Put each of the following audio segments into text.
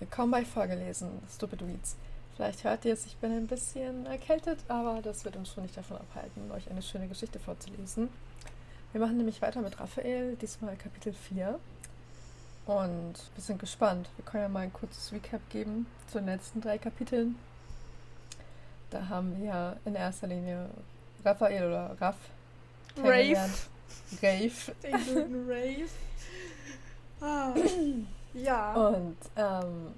Willkommen bei Vorgelesen, Stupid Weeds. Vielleicht hört ihr es, ich bin ein bisschen erkältet, aber das wird uns schon nicht davon abhalten, euch eine schöne Geschichte vorzulesen. Wir machen nämlich weiter mit Raphael, diesmal Kapitel 4. Und wir sind gespannt. Wir können ja mal ein kurzes Recap geben zu den letzten drei Kapiteln. Da haben wir ja in erster Linie Raphael oder Raff Rave. Rave. Den guten Rave. Ah. Ja. Und ähm,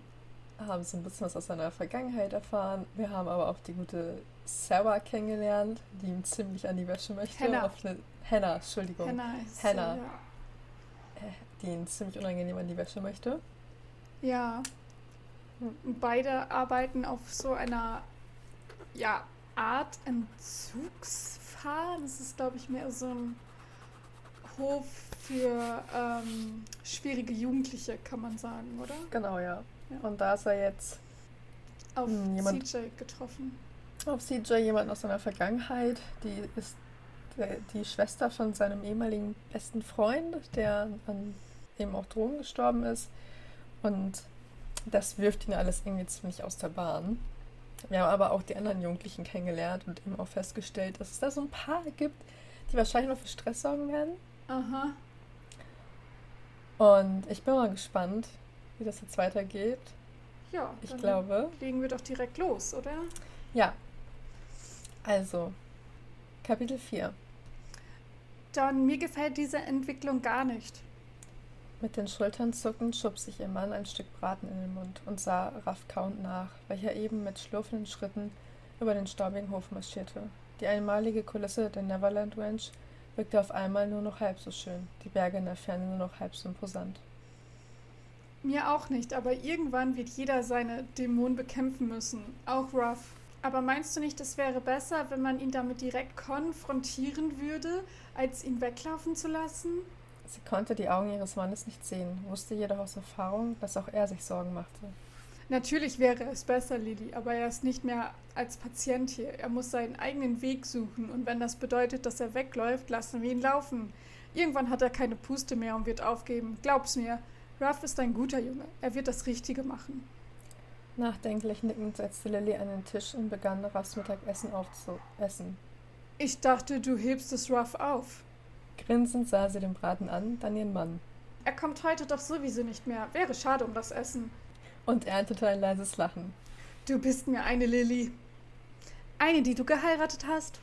haben so ein bisschen was aus seiner Vergangenheit erfahren. Wir haben aber auch die gute Sarah kennengelernt, die ihm ziemlich an die Wäsche möchte. Hannah. Auf eine, Hannah, Entschuldigung. Hannah ist Hannah. So, Äh, Die ihn ziemlich unangenehm an die Wäsche möchte. ja. ja. Beide arbeiten auf so einer ja, Art Entzugsfahren. Das ist, glaube ich, mehr so ein Hof für ähm, schwierige Jugendliche, kann man sagen, oder? Genau, ja. Ja. Und da ist er jetzt Auf Hm, jemand- CJ getroffen. auf CJ jemand aus seiner Vergangenheit. Die ist der, die Schwester von seinem ehemaligen besten Freund, der an eben auch Drogen gestorben ist. Und das wirft ihn alles irgendwie ziemlich aus der Bahn. Wir haben aber auch die anderen Jugendlichen kennengelernt und eben auch festgestellt, dass es da so ein paar gibt, die wahrscheinlich noch für Stress sorgen werden. Aha. Und ich bin mal gespannt, wie das jetzt weitergeht. Ja, Ich glaube, legen wir doch direkt los, oder? ja. Also, Kapitel 4. Dann mir gefällt diese Entwicklung gar nicht. Mit den Schultern zuckend schob sich ihr Mann ein Stück Braten in den Mund und sah Raff kauend nach, welcher eben mit schlurfenden Schritten über den staubigen Hof marschierte. Die einmalige Kulisse der Neverland Ranch wirkte auf einmal nur noch halb so schön, die Berge in der Ferne nur noch halb so imposant. Mir auch nicht, aber irgendwann wird jeder seine Dämonen bekämpfen müssen. Auch Ruff. Aber meinst du nicht, es wäre besser, wenn man ihn damit direkt konfrontieren würde, als ihn weglaufen zu lassen? Sie konnte die Augen ihres Mannes nicht sehen, wusste jedoch aus Erfahrung, dass auch er sich Sorgen machte. Natürlich wäre es besser, Lilly, aber er ist nicht mehr als Patient hier. Er muss seinen eigenen Weg suchen und wenn das bedeutet, dass er wegläuft, lassen wir ihn laufen. Irgendwann hat er keine Puste mehr und wird aufgeben. Glaub's mir, Ruff ist ein guter Junge. Er wird das Richtige machen. Nachdenklich nickend setzte Lilly an den Tisch und begann Raffs Mittagessen aufzuessen. Ich dachte, du hebst es Ruff auf. Grinsend sah sie den Braten an, dann ihren Mann. Er kommt heute doch sowieso nicht mehr. Wäre schade um das Essen. Und erntete ein leises Lachen. Du bist mir eine Lilly. Eine, die du geheiratet hast?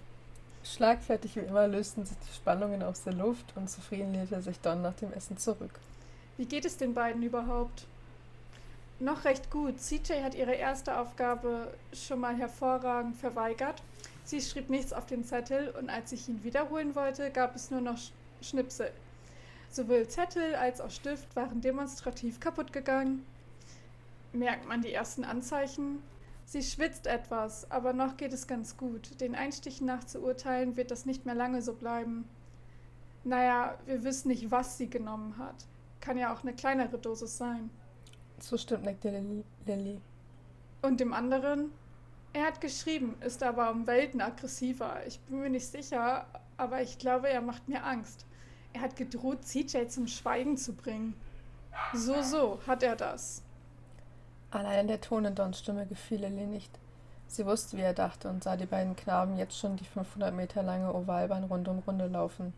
Schlagfertig wie immer lösten sich die Spannungen aus der Luft und zufrieden lehnte sich Don nach dem Essen zurück. Wie geht es den beiden überhaupt? Noch recht gut. CJ hat ihre erste Aufgabe schon mal hervorragend verweigert. Sie schrieb nichts auf den Zettel und als ich ihn wiederholen wollte, gab es nur noch Sch Schnipsel. Sowohl Zettel als auch Stift waren demonstrativ kaputt gegangen. Merkt man die ersten Anzeichen? Sie schwitzt etwas, aber noch geht es ganz gut. Den Einstichen nach zu urteilen, wird das nicht mehr lange so bleiben. Naja, wir wissen nicht, was sie genommen hat. Kann ja auch eine kleinere Dosis sein. Zustimmt nickte Lilly. Lilly. Und dem anderen? Er hat geschrieben, ist aber um Welten aggressiver. Ich bin mir nicht sicher, aber ich glaube, er macht mir Angst. Er hat gedroht, CJ zum Schweigen zu bringen. So, so hat er das. Allein der Ton in Dons Stimme gefiel Lilly nicht. Sie wusste, wie er dachte und sah die beiden Knaben jetzt schon die 500 Meter lange Ovalbahn rund um Runde laufen.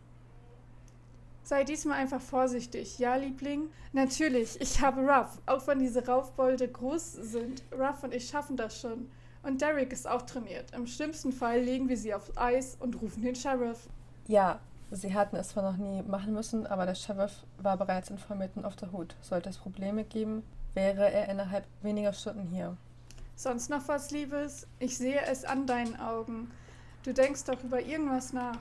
Sei diesmal einfach vorsichtig, ja, Liebling? Natürlich, ich habe Ruff, auch wenn diese Raufbolde groß sind. Ruff und ich schaffen das schon. Und Derek ist auch trainiert. Im schlimmsten Fall legen wir sie aufs Eis und rufen den Sheriff. Ja, sie hatten es zwar noch nie machen müssen, aber der Sheriff war bereits informiert und auf der Hut. Sollte es Probleme geben, wäre er innerhalb weniger Stunden hier. Sonst noch was, Liebes? Ich sehe es an deinen Augen. Du denkst doch über irgendwas nach.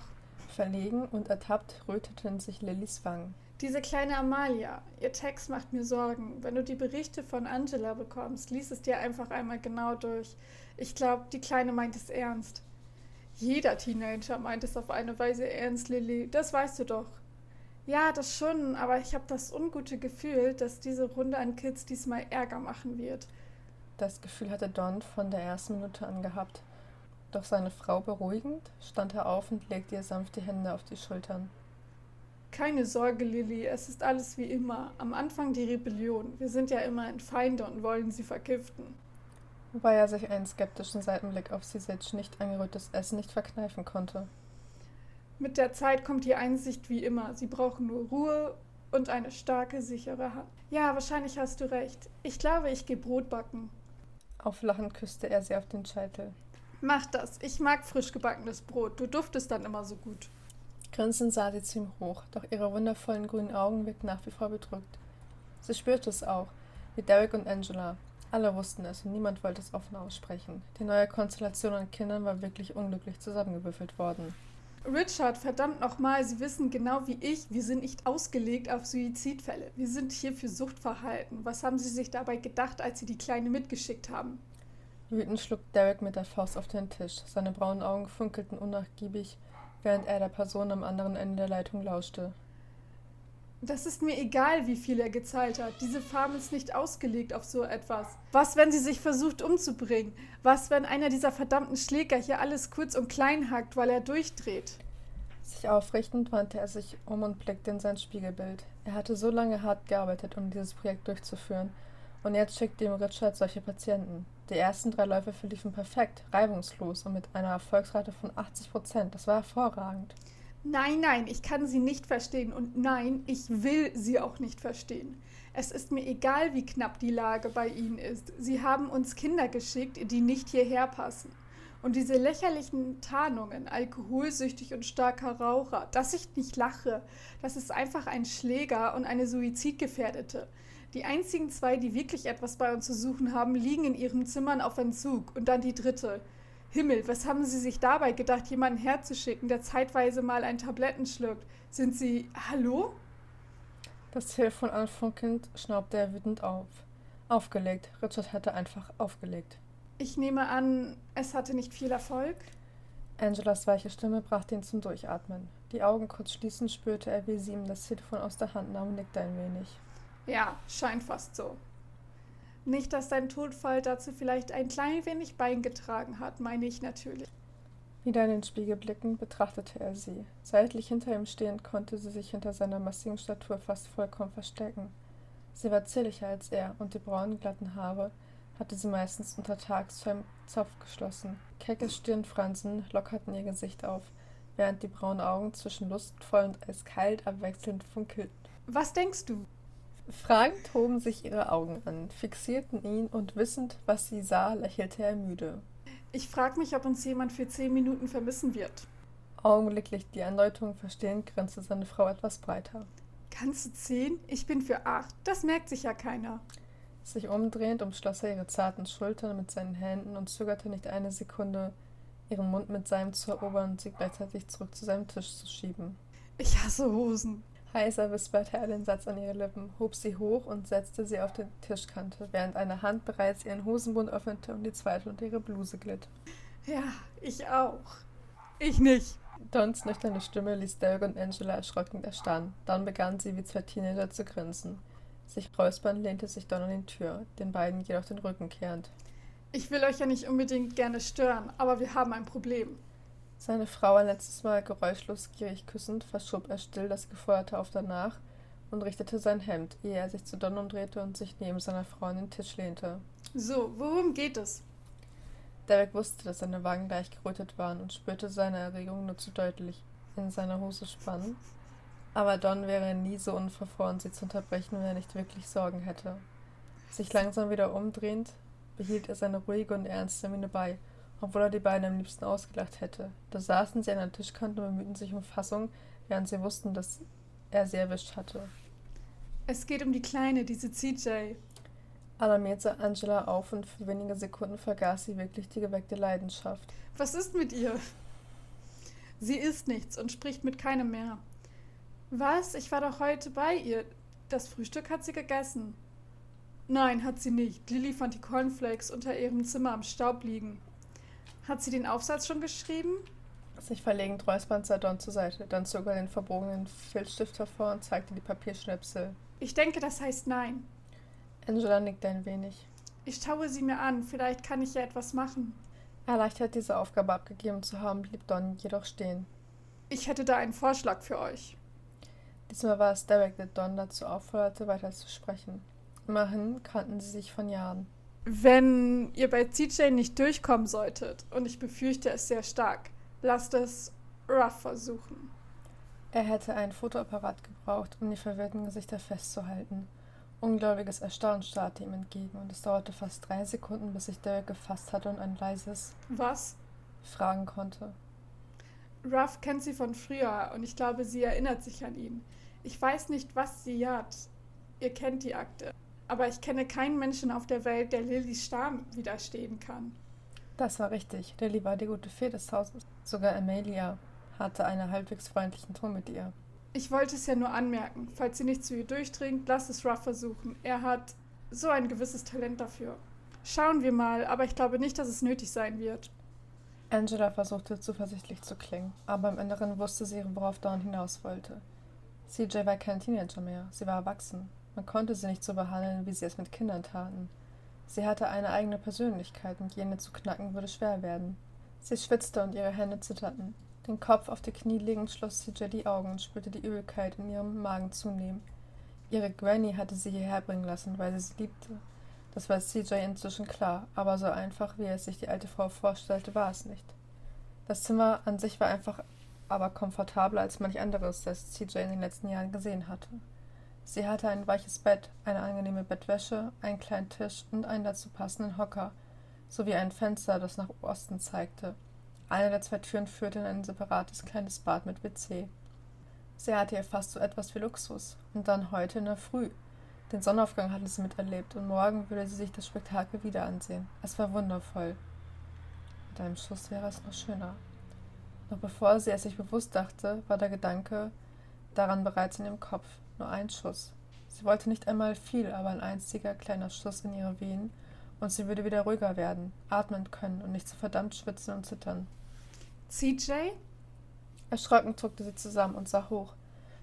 Verlegen und ertappt röteten sich Lillys Wangen. Diese kleine Amalia, ihr Text macht mir Sorgen. Wenn du die Berichte von Angela bekommst, lies es dir einfach einmal genau durch. Ich glaube, die Kleine meint es ernst. Jeder Teenager meint es auf eine Weise ernst, Lilly. Das weißt du doch. Ja, das schon, aber ich habe das ungute Gefühl, dass diese Runde an Kids diesmal Ärger machen wird. Das Gefühl hatte Don von der ersten Minute an gehabt. Doch seine Frau beruhigend, stand er auf und legte ihr sanft die Hände auf die Schultern. Keine Sorge, Lilly, es ist alles wie immer. Am Anfang die Rebellion. Wir sind ja immerhin Feinde und wollen sie vergiften. Wobei er sich einen skeptischen Seitenblick auf Sisage nicht angerührtes Essen nicht verkneifen konnte. Mit der Zeit kommt die Einsicht wie immer. Sie brauchen nur Ruhe und eine starke, sichere Hand. Ja, wahrscheinlich hast du recht. Ich glaube, ich gehe Brot backen. Auflachend küsste er sie auf den Scheitel. Mach das. Ich mag frisch gebackenes Brot. Du duftest dann immer so gut. Grinsend sah sie zu ihm hoch, doch ihre wundervollen grünen Augen wirkten nach wie vor bedrückt. Sie spürte es auch, wie Derek und Angela. Alle wussten es und niemand wollte es offen aussprechen. Die neue Konstellation an Kindern war wirklich unglücklich zusammengewürfelt worden. Richard, verdammt nochmal, Sie wissen genau wie ich, wir sind nicht ausgelegt auf Suizidfälle. Wir sind hier für Suchtverhalten. Was haben Sie sich dabei gedacht, als Sie die Kleine mitgeschickt haben? Wütend schlug Derek mit der Faust auf den Tisch. Seine braunen Augen funkelten unnachgiebig, während er der Person am anderen Ende der Leitung lauschte. Das ist mir egal, wie viel er gezahlt hat. Diese Farm ist nicht ausgelegt auf so etwas. Was, wenn sie sich versucht umzubringen? Was, wenn einer dieser verdammten Schläger hier alles kurz und klein hackt, weil er durchdreht? Sich aufrichtend wandte er sich um und blickte in sein Spiegelbild. Er hatte so lange hart gearbeitet, um dieses Projekt durchzuführen. Und jetzt schickte ihm Richard solche Patienten. Die ersten drei Läufe verliefen perfekt, reibungslos und mit einer Erfolgsrate von 80 Prozent. Das war hervorragend. Nein, nein, ich kann sie nicht verstehen und nein, ich will sie auch nicht verstehen. Es ist mir egal, wie knapp die Lage bei Ihnen ist. Sie haben uns Kinder geschickt, die nicht hierher passen. Und diese lächerlichen Tarnungen, alkoholsüchtig und starker Raucher, dass ich nicht lache, das ist einfach ein Schläger und eine Suizidgefährdete. Die einzigen zwei, die wirklich etwas bei uns zu suchen haben, liegen in ihren Zimmern auf Entzug. Und dann die dritte. Himmel, was haben Sie sich dabei gedacht, jemanden herzuschicken, der zeitweise mal ein Tabletten schluckt? Sind Sie. Hallo? Das Telefon anfunkelnd schnaubte er wütend auf. Aufgelegt. Richard hatte einfach aufgelegt. Ich nehme an, es hatte nicht viel Erfolg? Angelas weiche Stimme brachte ihn zum Durchatmen. Die Augen kurz schließend spürte er, wie sie ihm das Telefon aus der Hand nahm und nickte ein wenig. Ja, scheint fast so. Nicht, dass dein Todfall dazu vielleicht ein klein wenig beigetragen hat, meine ich natürlich. Wieder in den Spiegel blickend betrachtete er sie. Seitlich hinter ihm stehend konnte sie sich hinter seiner massigen Statur fast vollkommen verstecken. Sie war zierlicher als er, und die braunen, glatten Haare hatte sie meistens untertags zu einem Zopf geschlossen. Kecke Stirnfransen lockerten ihr Gesicht auf, während die braunen Augen zwischen lustvoll und eiskalt abwechselnd funkelten. Was denkst du? Fragend hoben sich ihre Augen an, fixierten ihn und wissend, was sie sah, lächelte er müde. Ich frag mich, ob uns jemand für zehn Minuten vermissen wird. Augenblicklich die Andeutung verstehend, grinste seine Frau etwas breiter. Ganze zehn? Ich bin für acht. Das merkt sich ja keiner. Sich umdrehend umschloss er ihre zarten Schultern mit seinen Händen und zögerte nicht eine Sekunde, ihren Mund mit seinem zu erobern und sie gleichzeitig zurück zu seinem Tisch zu schieben. Ich hasse Hosen. Heiser wisperte er den Satz an ihre Lippen, hob sie hoch und setzte sie auf die Tischkante, während eine Hand bereits ihren Hosenbund öffnete und die zweite unter ihre Bluse glitt. Ja, ich auch. Ich nicht. Dons nüchterne Stimme ließ Derek und Angela erschrocken erstarren. Dann begann sie wie zwei Teenager zu grinsen. Sich räuspernd lehnte sich Don an die Tür, den beiden jedoch den Rücken kehrend. Ich will euch ja nicht unbedingt gerne stören, aber wir haben ein Problem. Seine Frau ein letztes Mal geräuschlos gierig küssend, verschob er still das Gefeuerte auf danach und richtete sein Hemd, ehe er sich zu Don umdrehte und sich neben seiner Frau an den Tisch lehnte. So, worum geht es? Derek wusste, dass seine Wangen leicht gerötet waren und spürte seine Erregung nur zu deutlich in seiner Hose spannen. Aber Don wäre nie so unverfroren, sie zu unterbrechen, wenn er nicht wirklich Sorgen hätte. Sich langsam wieder umdrehend, behielt er seine ruhige und ernste Miene bei obwohl er die beiden am liebsten ausgelacht hätte. Da saßen sie an der Tischkante und bemühten sich um Fassung, während sie wussten, dass er sie erwischt hatte. Es geht um die Kleine, diese CJ. Alarmierte Angela auf und für wenige Sekunden vergaß sie wirklich die geweckte Leidenschaft. Was ist mit ihr? Sie isst nichts und spricht mit keinem mehr. Was? Ich war doch heute bei ihr. Das Frühstück hat sie gegessen. Nein, hat sie nicht. Lilly fand die Cornflakes unter ihrem Zimmer am Staub liegen. Hat sie den Aufsatz schon geschrieben? Sich verlegend räusperte Don zur Seite. Dann zog er den verbogenen Filzstift hervor und zeigte die Papierschnipsel. Ich denke, das heißt nein. Angela nickte ein wenig. Ich schaue sie mir an. Vielleicht kann ich ja etwas machen. Erleichtert, diese Aufgabe abgegeben zu haben, blieb Don jedoch stehen. Ich hätte da einen Vorschlag für euch. Diesmal war es Derek, der Don dazu aufforderte, weiter zu sprechen. Immerhin kannten sie sich von Jahren. Wenn ihr bei CJ nicht durchkommen solltet, und ich befürchte es sehr stark, lasst es Ruff versuchen. Er hätte einen Fotoapparat gebraucht, um die verwirrten Gesichter festzuhalten. Ungläubiges Erstaunen starrte ihm entgegen, und es dauerte fast drei Sekunden, bis sich Derek gefasst hatte und ein leises Was? fragen konnte. Ruff kennt sie von früher und ich glaube, sie erinnert sich an ihn. Ich weiß nicht, was sie hat. Ihr kennt die Akte. Aber ich kenne keinen Menschen auf der Welt, der Lillys Stamm widerstehen kann. Das war richtig. Lily war die gute Fee des Hauses. Sogar Amelia hatte einen halbwegs freundlichen Ton mit ihr. Ich wollte es ja nur anmerken. Falls sie nicht zu ihr durchdringt, lass es Ruff versuchen. Er hat so ein gewisses Talent dafür. Schauen wir mal, aber ich glaube nicht, dass es nötig sein wird. Angela versuchte zuversichtlich zu klingen, aber im Inneren wusste sie, worauf Dawn hinaus wollte. CJ war kein Teenager mehr, sie war erwachsen. Man konnte sie nicht so behandeln, wie sie es mit Kindern taten. Sie hatte eine eigene Persönlichkeit und jene zu knacken würde schwer werden. Sie schwitzte und ihre Hände zitterten. Den Kopf auf die Knie legend schloss CJ die Augen und spürte die Übelkeit in ihrem Magen zunehmen. Ihre Granny hatte sie hierher bringen lassen, weil sie sie liebte. Das war CJ inzwischen klar, aber so einfach, wie es sich die alte Frau vorstellte, war es nicht. Das Zimmer an sich war einfach aber komfortabler als manch anderes, das CJ in den letzten Jahren gesehen hatte. Sie hatte ein weiches Bett, eine angenehme Bettwäsche, einen kleinen Tisch und einen dazu passenden Hocker, sowie ein Fenster, das nach Osten zeigte. Eine der zwei Türen führte in ein separates kleines Bad mit WC. Sie hatte hier fast so etwas wie Luxus. Und dann heute in der Früh. Den Sonnenaufgang hatte sie miterlebt und morgen würde sie sich das Spektakel wieder ansehen. Es war wundervoll. Mit einem Schuss wäre es noch schöner. Noch bevor sie es sich bewusst dachte, war der Gedanke daran bereits in ihrem Kopf. Nur ein Schuss. Sie wollte nicht einmal viel, aber ein einziger kleiner Schuss in ihre Venen und sie würde wieder ruhiger werden, atmen können und nicht so verdammt schwitzen und zittern. CJ? Erschrocken zuckte sie zusammen und sah hoch.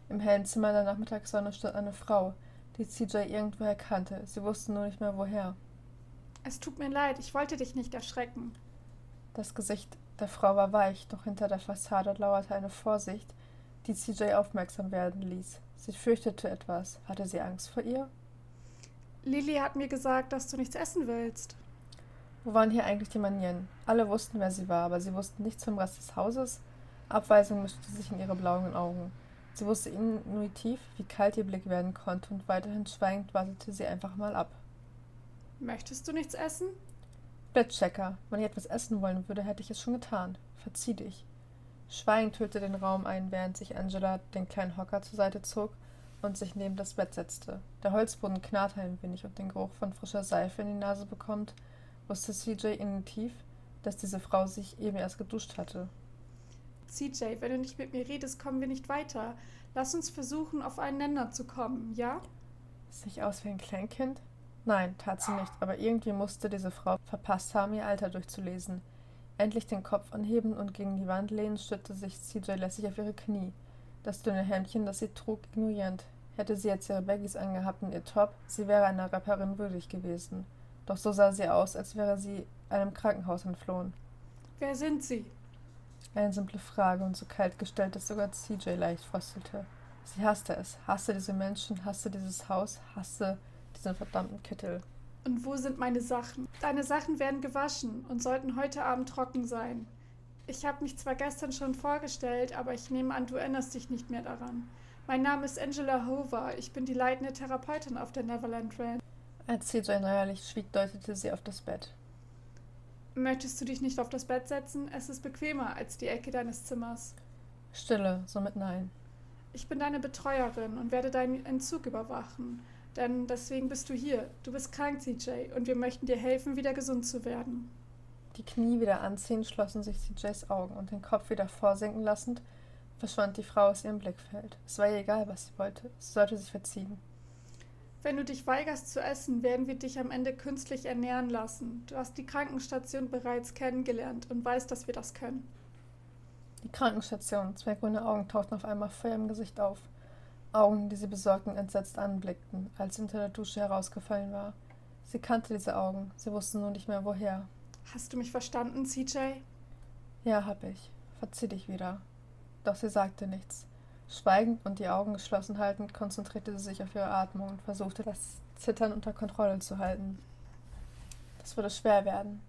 Im hellen Zimmer der Nachmittagssonne stand eine Frau, die CJ irgendwoher kannte. Sie wusste nur nicht mehr woher. Es tut mir leid, ich wollte dich nicht erschrecken. Das Gesicht der Frau war weich, doch hinter der Fassade lauerte eine Vorsicht, die CJ aufmerksam werden ließ. Sie fürchtete etwas. Hatte sie Angst vor ihr? Lily hat mir gesagt, dass du nichts essen willst. Wo waren hier eigentlich die Manieren? Alle wussten, wer sie war, aber sie wussten nichts vom Rest des Hauses. Abweisung mischte sich in ihre blauen Augen. Sie wusste intuitiv, wie kalt ihr Blick werden konnte, und weiterhin schweigend wartete sie einfach mal ab. Möchtest du nichts essen? Blitzchecker. Wenn ich etwas essen wollen würde, hätte ich es schon getan. Verzieh dich. Schweigend hüllte den Raum ein, während sich Angela den kleinen Hocker zur Seite zog und sich neben das Bett setzte. Der Holzboden knarrte ein wenig und den Geruch von frischer Seife in die Nase bekommt, wusste CJ intuitiv, dass diese Frau sich eben erst geduscht hatte. CJ, wenn du nicht mit mir redest, kommen wir nicht weiter. Lass uns versuchen, auf einen Nenner zu kommen, ja? Sich aus wie ein Kleinkind? Nein, tat sie nicht, aber irgendwie musste diese Frau verpasst haben, ihr Alter durchzulesen. Endlich den Kopf anheben und gegen die Wand lehnen, stützte sich CJ lässig auf ihre Knie. Das dünne Hemdchen, das sie trug, ignorierend. Hätte sie jetzt ihre Baggies angehabt und ihr Top, sie wäre einer Rapperin würdig gewesen. Doch so sah sie aus, als wäre sie einem Krankenhaus entflohen. Wer sind Sie? Eine simple Frage und so kalt gestellt, dass sogar CJ leicht fröstelte. Sie hasste es, hasste diese Menschen, hasste dieses Haus, hasste diesen verdammten Kittel. Und wo sind meine Sachen? Deine Sachen werden gewaschen und sollten heute Abend trocken sein. Ich habe mich zwar gestern schon vorgestellt, aber ich nehme an, du erinnerst dich nicht mehr daran. Mein Name ist Angela Hover. Ich bin die leitende Therapeutin auf der Neverland Ranch. Als CJ neuerlich schwieg, deutete sie auf das Bett. Möchtest du dich nicht auf das Bett setzen? Es ist bequemer als die Ecke deines Zimmers. Stille, somit nein. Ich bin deine Betreuerin und werde deinen Entzug überwachen. Denn deswegen bist du hier. Du bist krank, CJ, und wir möchten dir helfen, wieder gesund zu werden. Die Knie wieder anziehen, schlossen sich CJs Augen und den Kopf wieder vorsinken lassend, verschwand die Frau aus ihrem Blickfeld. Es war ihr egal, was sie wollte. Sie sollte sich verziehen. Wenn du dich weigerst zu essen, werden wir dich am Ende künstlich ernähren lassen. Du hast die Krankenstation bereits kennengelernt und weißt, dass wir das können. Die Krankenstation, zwei grüne Augen tauchten auf einmal vor ihrem Gesicht auf. Augen, die sie besorgt und entsetzt anblickten, als sie unter der Dusche herausgefallen war. Sie kannte diese Augen, sie wusste nur nicht mehr woher. Hast du mich verstanden, CJ? Ja, hab ich. Verzieh dich wieder. Doch sie sagte nichts. Schweigend und die Augen geschlossen haltend konzentrierte sie sich auf ihre Atmung und versuchte, das Zittern unter Kontrolle zu halten. Das würde schwer werden.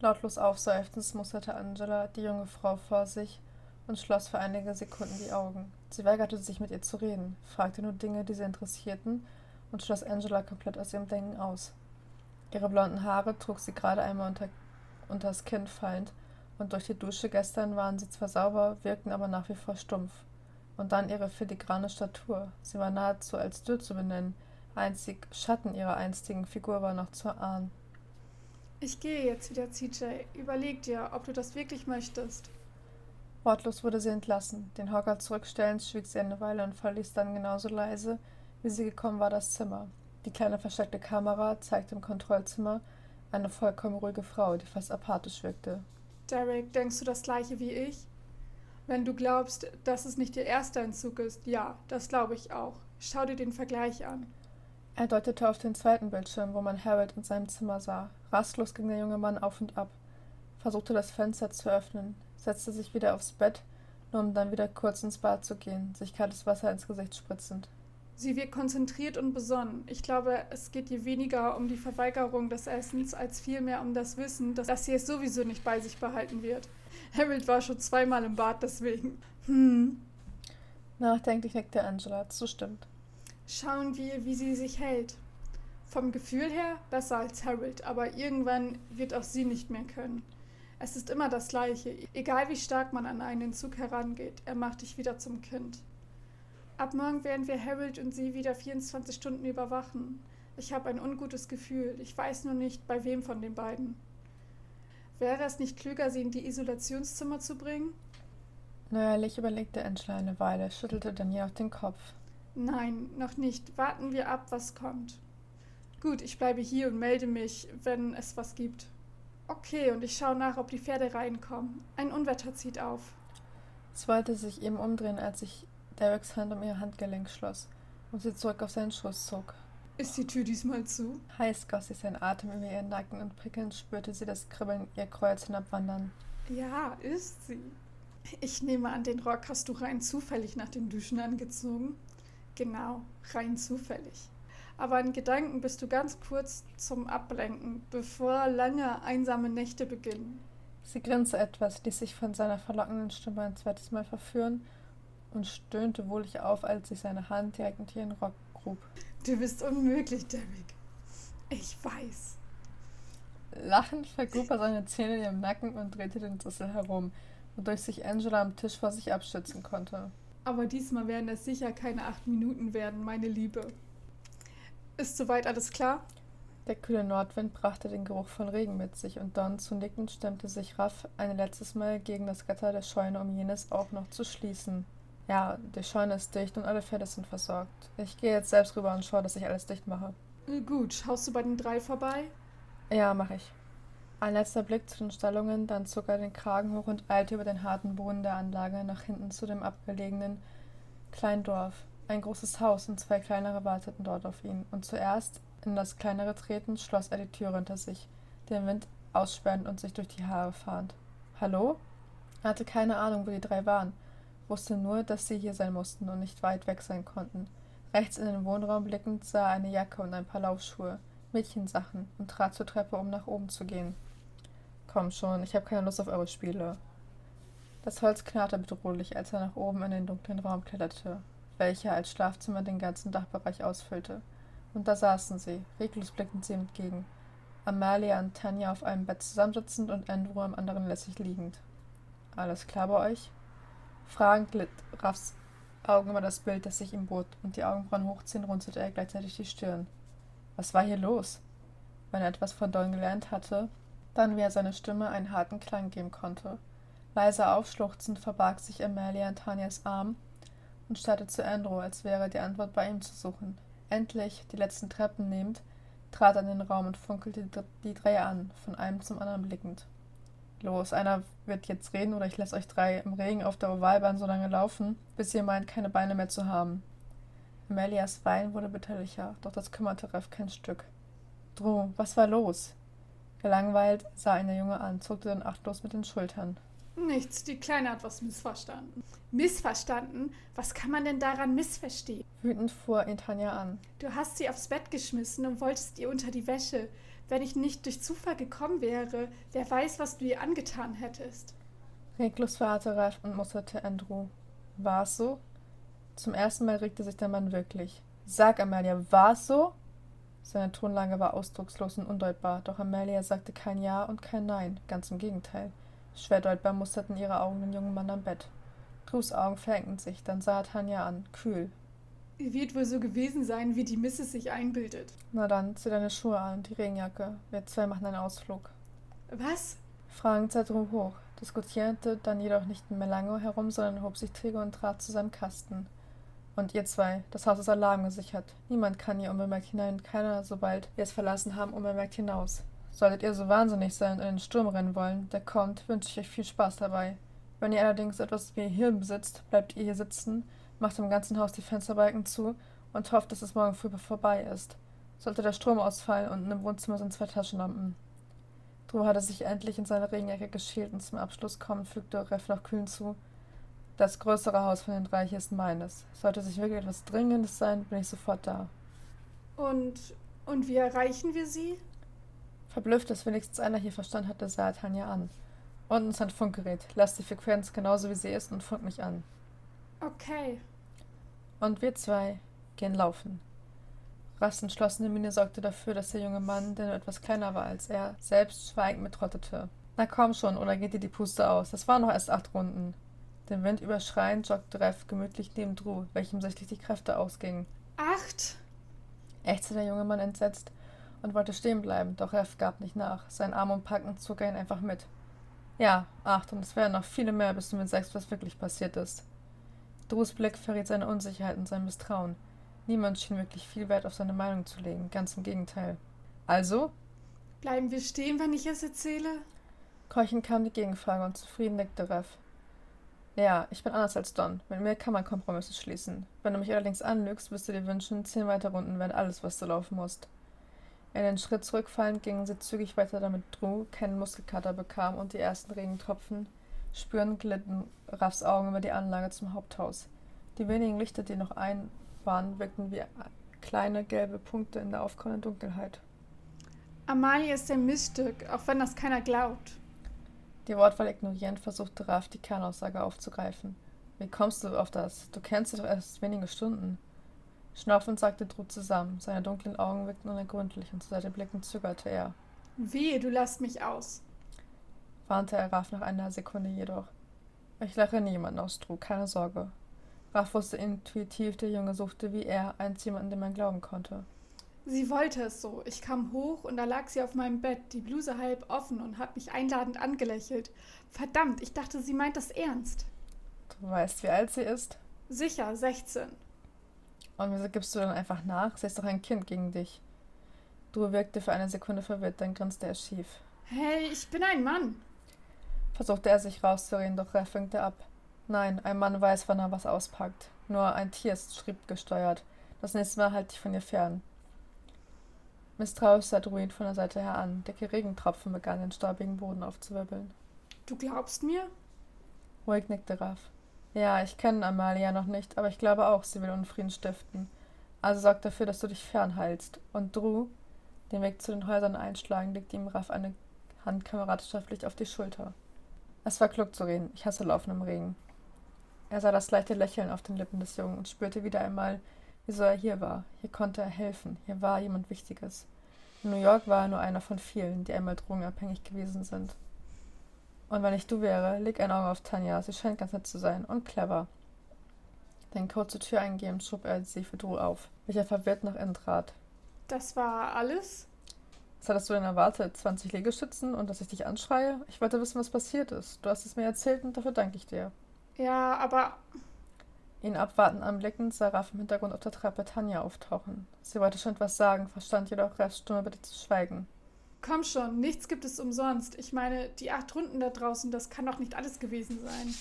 Lautlos aufseufzend musterte Angela die junge Frau vor sich und schloss für einige Sekunden die Augen. Sie weigerte sich, mit ihr zu reden, fragte nur Dinge, die sie interessierten, und schloss Angela komplett aus ihrem Denken aus. Ihre blonden Haare trug sie gerade einmal unter, unters Kinn fallend, und durch die Dusche gestern waren sie zwar sauber, wirkten aber nach wie vor stumpf. Und dann ihre filigrane Statur. Sie war nahezu als dürr zu benennen. Einzig Schatten ihrer einstigen Figur war noch zu ahnen. Ich gehe jetzt wieder, CJ. Überleg dir, ob du das wirklich möchtest. Wortlos wurde sie entlassen. Den Hocker zurückstellend schwieg sie eine Weile und verließ dann genauso leise, wie sie gekommen war, das Zimmer. Die kleine versteckte Kamera zeigte im Kontrollzimmer eine vollkommen ruhige Frau, die fast apathisch wirkte. Derek, denkst du das gleiche wie ich? Wenn du glaubst, dass es nicht ihr erster Entzug ist, ja, das glaube ich auch. Schau dir den Vergleich an. Er deutete auf den zweiten Bildschirm, wo man Harold in seinem Zimmer sah. Rastlos ging der junge Mann auf und ab, versuchte das Fenster zu öffnen, setzte sich wieder aufs Bett, nur um dann wieder kurz ins Bad zu gehen, sich kaltes Wasser ins Gesicht spritzend. Sie wirkt konzentriert und besonnen. Ich glaube, es geht ihr weniger um die Verweigerung des Essens, als vielmehr um das Wissen, dass, dass sie es sowieso nicht bei sich behalten wird. Harold war schon zweimal im Bad, deswegen. Hm. Nachdenklich nickte Angela, zustimmt. Schauen wir, wie sie sich hält. Vom Gefühl her besser als Harold, aber irgendwann wird auch sie nicht mehr können. Es ist immer das Gleiche, egal wie stark man an einen Zug herangeht, er macht dich wieder zum Kind. Ab morgen werden wir Harold und sie wieder 24 Stunden überwachen. Ich habe ein ungutes Gefühl, ich weiß nur nicht, bei wem von den beiden. Wäre es nicht klüger, sie in die Isolationszimmer zu bringen? Neuerlich überlegte Angela eine Weile, schüttelte dann auf den Kopf. Nein, noch nicht. Warten wir ab, was kommt. Gut, ich bleibe hier und melde mich, wenn es was gibt. Okay, und ich schaue nach, ob die Pferde reinkommen. Ein Unwetter zieht auf. Es wollte sich eben umdrehen, als sich Dereks Hand um ihr Handgelenk schloss und sie zurück auf seinen Schoß zog. Ist die Tür diesmal zu? Heiß goss sich sein Atem über ihren Nacken und prickelnd spürte sie das Kribbeln ihr Kreuz hinabwandern. Ja, ist sie. Ich nehme an, den Rock hast du rein zufällig nach dem Duschen angezogen. Genau, rein zufällig. Aber in Gedanken bist du ganz kurz zum Ablenken, bevor lange einsame Nächte beginnen. Sie grinste etwas, ließ sich von seiner verlockenden Stimme ein zweites Mal verführen und stöhnte wohlig auf, als sich seine Hand direkt unter ihren Rock grub. Du bist unmöglich, Derek. Ich weiß. Lachend vergrub er seine Zähne in ihrem Nacken und drehte den Sessel herum, wodurch sich Angela am Tisch vor sich abstützen konnte. Aber diesmal werden es sicher keine acht Minuten werden, meine Liebe. Ist soweit alles klar? Der kühle Nordwind brachte den Geruch von Regen mit sich und Don zunickend stemmte sich Raff ein letztes Mal gegen das Gatter der Scheune, um jenes auch noch zu schließen. Ja, die Scheune ist dicht und alle Pferde sind versorgt. Ich gehe jetzt selbst rüber und schaue, dass ich alles dicht mache. Gut, schaust du bei den drei vorbei? Ja, mache ich. Ein letzter Blick zu den Stallungen, dann zog er den Kragen hoch und eilte über den harten Boden der Anlage nach hinten zu dem abgelegenen kleinen Dorf. Ein großes Haus und zwei kleinere warteten dort auf ihn, und zuerst, in das kleinere tretend, schloss er die Tür hinter sich, den Wind aussperrend und sich durch die Haare fahrend. Hallo? Er hatte keine Ahnung, wo die drei waren wusste nur, dass sie hier sein mussten und nicht weit weg sein konnten. Rechts in den Wohnraum blickend sah er eine Jacke und ein paar Laufschuhe, Mädchensachen und trat zur Treppe, um nach oben zu gehen. Komm schon, ich habe keine Lust auf eure Spiele. Das Holz knarrte bedrohlich, als er nach oben in den dunklen Raum kletterte, welcher als Schlafzimmer den ganzen Dachbereich ausfüllte. Und da saßen sie, reglos blickend sie entgegen. Amalia und Tanja auf einem Bett zusammensitzend und Andrew am anderen lässig liegend. Alles klar bei euch? Fragend glitt Raffs Augen über das Bild, das sich ihm bot, und die Augenbrauen hochziehen runzelte er gleichzeitig die Stirn. Was war hier los? Wenn er etwas von Don gelernt hatte, dann wie er seine Stimme einen harten Klang geben konnte. Leise aufschluchzend verbarg sich Amelia in Tanias Arm und starrte zu Andrew, als wäre die Antwort bei ihm zu suchen. Endlich, die letzten Treppen nehmend, trat er in den Raum und funkelte die drei an, von einem zum anderen blickend. Los, einer wird jetzt reden oder ich lasse euch drei im Regen auf der Ovalbahn so lange laufen, bis ihr meint, keine Beine mehr zu haben. Amelias Wein wurde bitterlicher, doch das kümmerte Reff kein Stück. Drew, was war los? Gelangweilt sah ihn der Junge an, zuckte dann achtlos mit den Schultern. Nichts, die Kleine hat was missverstanden. Missverstanden? Was kann man denn daran missverstehen? Wütend fuhr ihn Tanja an. Du hast sie aufs Bett geschmissen und wolltest ihr unter die Wäsche. Wenn ich nicht durch Zufall gekommen wäre, wer weiß, was du ihr angetan hättest. Reglos verharrte Ralf und musterte Andrew. War es so? Zum ersten Mal regte sich der Mann wirklich. Sag, Amelia, war es so? Seine Tonlage war ausdruckslos und undeutbar, doch Amelia sagte kein Ja und kein Nein, ganz im Gegenteil. Schwer deutbar musterten ihre Augen den jungen Mann am Bett. Drews Augen verengten sich, dann sah er Tanja an, kühl. Wird wohl so gewesen sein, wie die Misses sich einbildet. Na dann, zieh deine Schuhe an und die Regenjacke. Wir zwei machen einen Ausflug. Was? Fragend sah Drew hoch, diskutierte dann jedoch nicht mehr lange herum, sondern hob sich träge und trat zu seinem Kasten. Und ihr zwei, das Haus ist alarmgesichert. Niemand kann hier unbemerkt hinein, keiner, sobald wir es verlassen haben, unbemerkt hinaus. Solltet ihr so wahnsinnig sein und in den Sturm rennen wollen, der kommt, wünsche ich euch viel Spaß dabei. Wenn ihr allerdings etwas wie Hirn besitzt, bleibt ihr hier sitzen, macht im ganzen Haus die Fensterbalken zu und hofft, dass es morgen früh vorbei ist. Sollte der Strom ausfallen und im Wohnzimmer sind zwei Taschenlampen. Drew hatte sich endlich in seine Regenjacke geschält und zum Abschluss kommend fügte Reff noch kühn zu. Das größere Haus von den drei hier ist meines. Sollte sich wirklich etwas Dringendes sein, bin ich sofort da. Und, und wie erreichen wir sie? Verblüfft, dass wenigstens einer hier Verstand hatte, sah er Tanja an. Unten ist ein Funkgerät. Lass die Frequenz genauso wie sie ist und funk mich an. Okay. Und wir zwei gehen laufen. Rasts entschlossene Miene sorgte dafür, dass der junge Mann, der nur etwas kleiner war als er, selbst schweigend mittrottete. Na komm schon, oder geht dir die Puste aus? Das waren noch erst acht Runden. Den Wind überschreiend joggte Reff gemütlich neben Drew, welchem sichtlich die Kräfte ausgingen. Acht? ächzte der junge Mann entsetzt und wollte stehen bleiben, doch Reff gab nicht nach. Sein Arm umpackend zog er ihn einfach mit. Ja, acht, und es wären noch viele mehr, bis du mir sagst, was wirklich passiert ist. Drews Blick verriet seine Unsicherheit und sein Misstrauen. Niemand schien wirklich viel Wert auf seine Meinung zu legen, ganz im Gegenteil. Also? Bleiben wir stehen, wenn ich es erzähle? Keuchend kam die Gegenfrage und zufrieden nickte Reff. Ja, ich bin anders als Don. Mit mir kann man Kompromisse schließen. Wenn du mich allerdings anlügst, wirst du dir wünschen, zehn weitere Runden wären alles, was du laufen musst. In den Schritt zurückfallend gingen sie zügig weiter, damit Drew keinen Muskelkater bekam und die ersten Regentropfen spürend glitten Raffs Augen über die Anlage zum Haupthaus. Die wenigen Lichter, die noch ein waren, wirkten wie kleine gelbe Punkte in der aufkommenden Dunkelheit. Amalia ist ein Missstück, auch wenn das keiner glaubt. Die Wortwahl ignorierend versuchte Raff, die Kernaussage aufzugreifen. Wie kommst du auf das? Du kennst sie doch erst wenige Stunden. Schnaufend sagte Drew zusammen. Seine dunklen Augen wirkten unergründlich und zu seinen Blicken zögerte er. Wie, du lasst mich aus, warnte er Raff nach einer Sekunde jedoch. Ich lache niemanden aus, Drew, keine Sorge. Raff wusste intuitiv, der Junge suchte wie er einst jemanden, dem man glauben konnte. Sie wollte es so. Ich kam hoch und da lag sie auf meinem Bett, die Bluse halb offen und hat mich einladend angelächelt. Verdammt, ich dachte, sie meint das ernst. Du weißt, wie alt sie ist? Sicher, 16. Und wieso gibst du dann einfach nach? Sie ist doch ein Kind gegen dich. Du wirkte für eine Sekunde verwirrt, dann grinste er schief. Hey, ich bin ein Mann. Versuchte er sich rauszureden, doch er winkte ab. Nein, ein Mann weiß, wann er was auspackt. Nur ein Tier ist schriebgesteuert. Das nächste Mal halte ich von ihr fern. Misstrauisch sah Druid von der Seite her an. Dicke Regentropfen begannen den staubigen Boden aufzuwirbeln. Du glaubst mir? Ruhig nickte Raff. Ja, ich kenne Amalia noch nicht, aber ich glaube auch, sie will Unfrieden stiften. Also sorg dafür, dass du dich fernhaltst. Und Drew, den Weg zu den Häusern einschlagen, legte ihm Raff eine Hand kameradschaftlich auf die Schulter. Es war klug zu reden. Ich hasse Laufen im Regen. Er sah das leichte Lächeln auf den Lippen des Jungen und spürte wieder einmal, wieso er hier war. Hier konnte er helfen. Hier war jemand Wichtiges. In New York war er nur einer von vielen, die einmal drogenabhängig gewesen sind. Und wenn ich du wäre, leg ein Auge auf Tanja. Sie scheint ganz nett zu sein und clever. Den Code zur Tür eingehend schob er sie für Drew auf, welcher verwirrt nach innen trat. Das war alles? Was hattest du denn erwartet? 20 Liegestützen und dass ich dich anschreie? Ich wollte wissen, was passiert ist. Du hast es mir erzählt und dafür danke ich dir. Ja, aber. Ihn abwartend anblickend sah Raff im Hintergrund auf der Treppe Tanja auftauchen. Sie wollte schon etwas sagen, verstand jedoch Raffs Stimme bitte zu schweigen. Komm schon, nichts gibt es umsonst. Ich meine, die acht Runden da draußen, das kann doch nicht alles gewesen sein.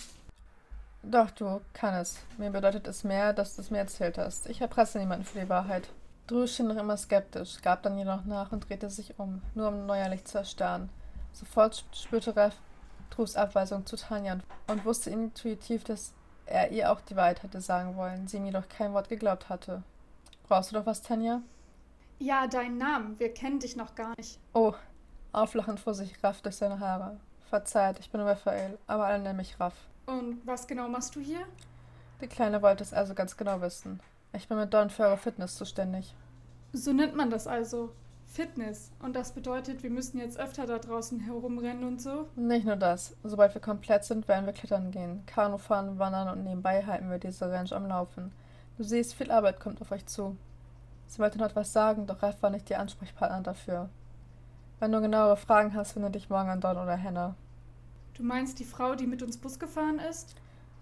Doch, du, kann es. Mir bedeutet es mehr, dass du es mir erzählt hast. Ich erpresse niemanden für die Wahrheit. Drew schien noch immer skeptisch, gab dann jedoch nach und drehte sich um, nur um neuerlich zu erstarren. Sofort spürte Reff, Drus Abweisung zu Tanja und wusste intuitiv, dass er ihr auch die Wahrheit hatte sagen wollen, sie ihm jedoch kein Wort geglaubt hatte. Brauchst du doch was, Tanja? Ja, deinen Namen. Wir kennen dich noch gar nicht. Oh, auflachend vor sich Raff durch seine Haare. Verzeiht, ich bin Raphael, aber alle nennen mich Raff. Und was genau machst du hier? Die Kleine wollte es also ganz genau wissen. Ich bin mit Don für eure Fitness zuständig. So nennt man das also. Fitness. Und das bedeutet, wir müssen jetzt öfter da draußen herumrennen und so? Nicht nur das. Sobald wir komplett sind, werden wir klettern gehen, Kanu fahren, wandern und nebenbei halten wir diese Ranch am Laufen. Du siehst, viel Arbeit kommt auf euch zu. Sie wollte noch etwas sagen, doch Ralf war nicht ihr Ansprechpartner dafür. Wenn du genauere Fragen hast, wende dich morgen an Don oder Hannah. Du meinst die Frau, die mit uns Bus gefahren ist?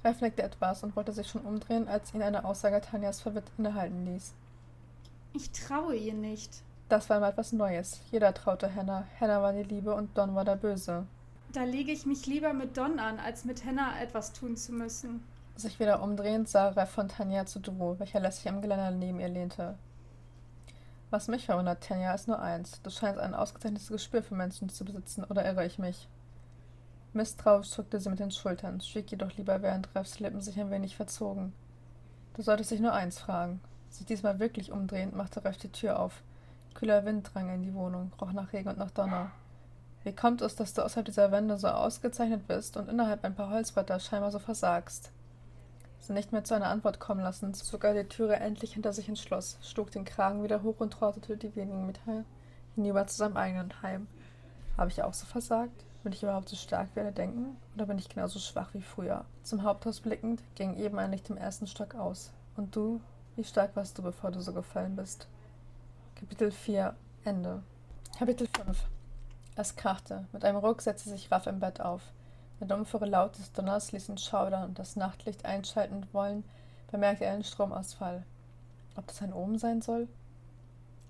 Ralf nickte etwas und wollte sich schon umdrehen, als ihn eine Aussage Tanjas verwirrt innehalten ließ. Ich traue ihr nicht. Das war mal etwas Neues. Jeder traute Hannah. Hannah war die Liebe und Don war der Böse. Da lege ich mich lieber mit Don an, als mit Hannah etwas tun zu müssen. Sich wieder umdrehend sah Ralf von Tanja zu Drew, welcher lässig am Geländer neben ihr lehnte. Was mich verwundert, Tanja, ist nur eins. Du scheinst ein ausgezeichnetes Gespür für Menschen zu besitzen, oder irre ich mich? Misstrauisch zuckte sie mit den Schultern, schwieg jedoch lieber, während Ralfs Lippen sich ein wenig verzogen. Du solltest dich nur eins fragen. Sich diesmal wirklich umdrehend, machte Ralf die Tür auf. Kühler Wind drang in die Wohnung, roch nach Regen und nach Donner. Wie kommt es, dass du außerhalb dieser Wände so ausgezeichnet bist und innerhalb ein paar Holzbretter scheinbar so versagst? Sie nicht mehr zu einer Antwort kommen lassen, zog er die Türe endlich hinter sich ins Schloss, schlug den Kragen wieder hoch und trottete die wenigen Meter hinüber zu seinem eigenen Heim. Habe ich auch so versagt? Bin ich überhaupt so stark, wie alle denken? Oder bin ich genauso schwach wie früher? Zum Haupthaus blickend ging eben ein Licht im ersten Stock aus. Und du? Wie stark warst du, bevor du so gefallen bist? Kapitel 4 Ende. Kapitel 5 Es krachte. Mit einem Ruck setzte sich Raff im Bett auf. Der dumpfere Laut des Donners ließ ihn schaudern und das Nachtlicht einschalten wollen, bemerkte er einen Stromausfall. Ob das ein Omen sein soll?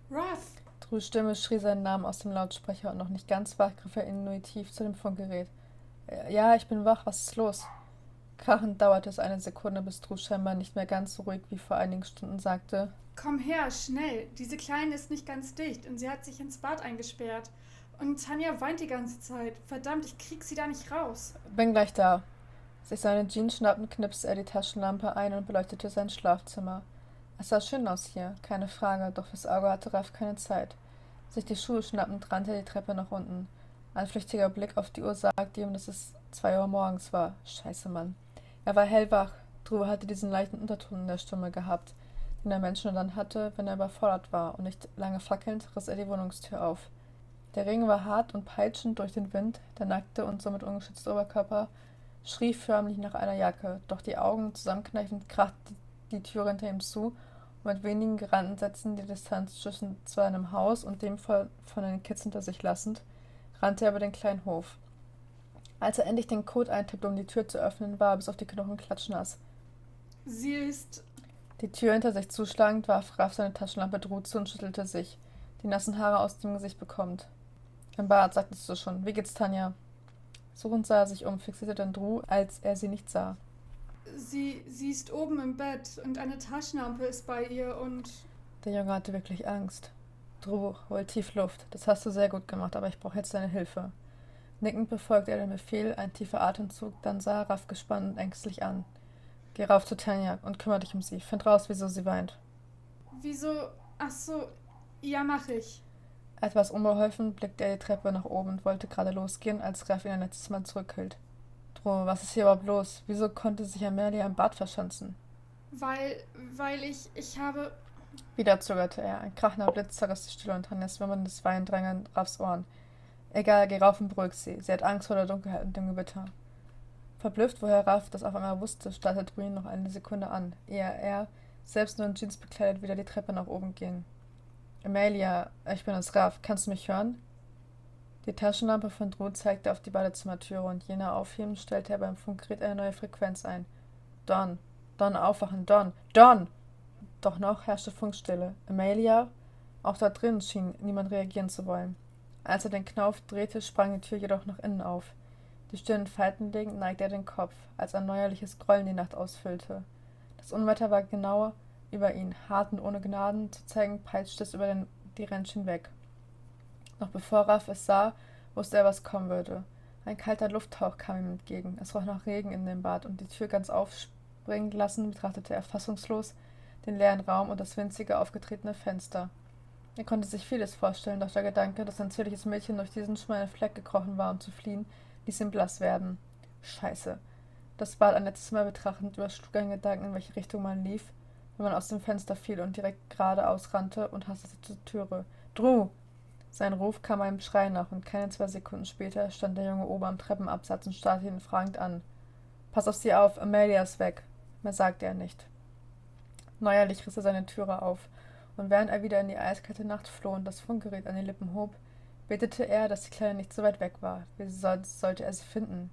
Ruff! Drus Stimme schrie seinen Namen aus dem Lautsprecher und noch nicht ganz wach griff er intuitiv zu dem Funkgerät. Ja, ich bin wach, was ist los? Krachend dauerte es eine Sekunde, bis Drus scheinbar nicht mehr ganz so ruhig wie vor einigen Stunden sagte: Komm her, schnell. Diese Kleine ist nicht ganz dicht und sie hat sich ins Bad eingesperrt. Und Tanja weint die ganze Zeit. Verdammt, ich krieg sie da nicht raus. Bin gleich da. Sich seine Jeans schnappend, knipste er die Taschenlampe ein und beleuchtete sein Schlafzimmer. Es sah schön aus hier, keine Frage, doch fürs Auge hatte Raff keine Zeit. Sich die Schuhe schnappend rannte er die Treppe nach unten. Ein flüchtiger Blick auf die Uhr sagte ihm, dass es zwei Uhr morgens war. Scheiße, Mann. Er war hellwach. Drew hatte diesen leichten Unterton in der Stimme gehabt den der Mensch nur dann hatte, wenn er überfordert war, und nicht lange fackelnd riss er die Wohnungstür auf. Der Ring war hart und peitschend durch den Wind, der nackte und somit ungeschützte Oberkörper schrie förmlich nach einer Jacke, doch die Augen zusammenkneifend krachte die Tür hinter ihm zu, und mit wenigen geradenen Sätzen die Distanz zwischen seinem Haus und dem von, von den Kids hinter sich lassend, rannte er über den kleinen Hof. Als er endlich den Code eintippte, um die Tür zu öffnen, war er bis auf die Knochen klatschnass. Sie ist die Tür hinter sich zuschlagend warf Raff seine Taschenlampe Drew zu und schüttelte sich, die nassen Haare aus dem Gesicht bekommt. Im Bad, sagtest du schon. Wie geht's, Tanja? Suchend sah er sich um, fixierte dann Drew, als er sie nicht sah. Sie, sie ist oben im Bett und eine Taschenlampe ist bei ihr und. Der Junge hatte wirklich Angst. Drew, hol tief Luft. Das hast du sehr gut gemacht, aber ich brauche jetzt deine Hilfe. Nickend befolgte er den Befehl, ein tiefer Atemzug, dann sah Raff gespannt und ängstlich an. Geh rauf zu Tanja und kümmere dich um sie. Find raus, wieso sie weint. Wieso? Ach so, ja, mach ich. Etwas unbeholfen blickte er die Treppe nach oben und wollte gerade losgehen, als Raff ihn ein letztes Mal zurückhielt. Dro, was ist hier überhaupt los? Wieso konnte sich Amelia im Bad verschanzen? Weil, weil ich, ich habe... Wieder zögerte er. Ein krachender Blitz zerriss die Stille und Tanjas wimmerndes Wein drang in Raffs Ohren. Egal, geh rauf und beruhig sie. Sie hat Angst vor der Dunkelheit und dem Gewitter. Verblüfft, woher Raff das auf einmal wusste, starrte Green noch eine Sekunde an, ehe er, selbst nur in Jeans bekleidet, wieder die Treppe nach oben ging. Amelia, ich bin es Raff, kannst du mich hören? Die Taschenlampe von Drew zeigte auf die Badezimmertüre und jener aufheben stellte er beim Funkgerät eine neue Frequenz ein. Don, Don, aufwachen, Don, Don! Doch noch herrschte Funkstille. Amelia? Auch dort drinnen schien niemand reagieren zu wollen. Als er den Knauf drehte, sprang die Tür jedoch nach innen auf. Die Stirn Falten legend neigte er den Kopf, als ein neuerliches Grollen die Nacht ausfüllte. Das Unwetter war genauer über ihn, hart und ohne Gnaden zu zeigen, peitschte es über den, die Rentsch hinweg. Noch bevor Raff es sah, wusste er, was kommen würde. Ein kalter Lufthauch kam ihm entgegen. Es roch nach Regen in dem Bad und die Tür ganz aufspringen lassen, betrachtete er fassungslos den leeren Raum und das winzige aufgetretene Fenster. Er konnte sich vieles vorstellen, doch der Gedanke, dass ein zierliches Mädchen durch diesen schmalen Fleck gekrochen war, um zu fliehen, ließ ihn blass werden. Scheiße. Das Bad ein letztes Mal betrachtend überschlug ein Gedanken, in welche Richtung man lief, wenn man aus dem Fenster fiel und direkt geradeaus rannte und hastete zur Türe. Drew! Sein Ruf kam einem Schrei nach, und keine zwei Sekunden später stand der junge Ober am Treppenabsatz und starrte ihn fragend an. Pass auf sie auf, Amelia ist weg. Mehr sagte er nicht. Neuerlich riss er seine Türe auf, und während er wieder in die eiskalte Nacht floh und das Funkgerät an die Lippen hob, betete er, dass die Kleine nicht so weit weg war. Wie sonst sollte er sie finden?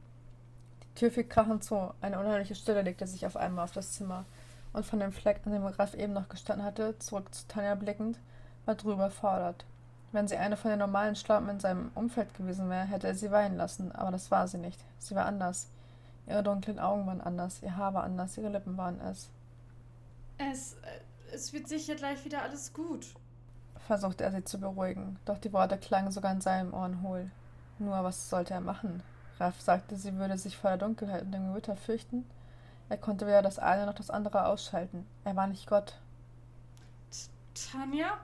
Die Tür fiel krachend zu, eine unheimliche Stille legte sich auf einmal auf das Zimmer, und von dem Fleck, an dem Graf eben noch gestanden hatte, zurück zu Tanja blickend, war drüber fordert. Wenn sie eine von den normalen Schlampen in seinem Umfeld gewesen wäre, hätte er sie weinen lassen, aber das war sie nicht. Sie war anders. Ihre dunklen Augen waren anders, ihr Haar war anders, ihre Lippen waren es. Es, äh, es wird sicher gleich wieder alles gut, versuchte er sie zu beruhigen, doch die Worte klangen sogar in seinen Ohren hohl. Nur was sollte er machen? Raff sagte, sie würde sich vor der Dunkelheit und dem Gewitter fürchten. Er konnte weder das eine noch das andere ausschalten. Er war nicht Gott. Tanja?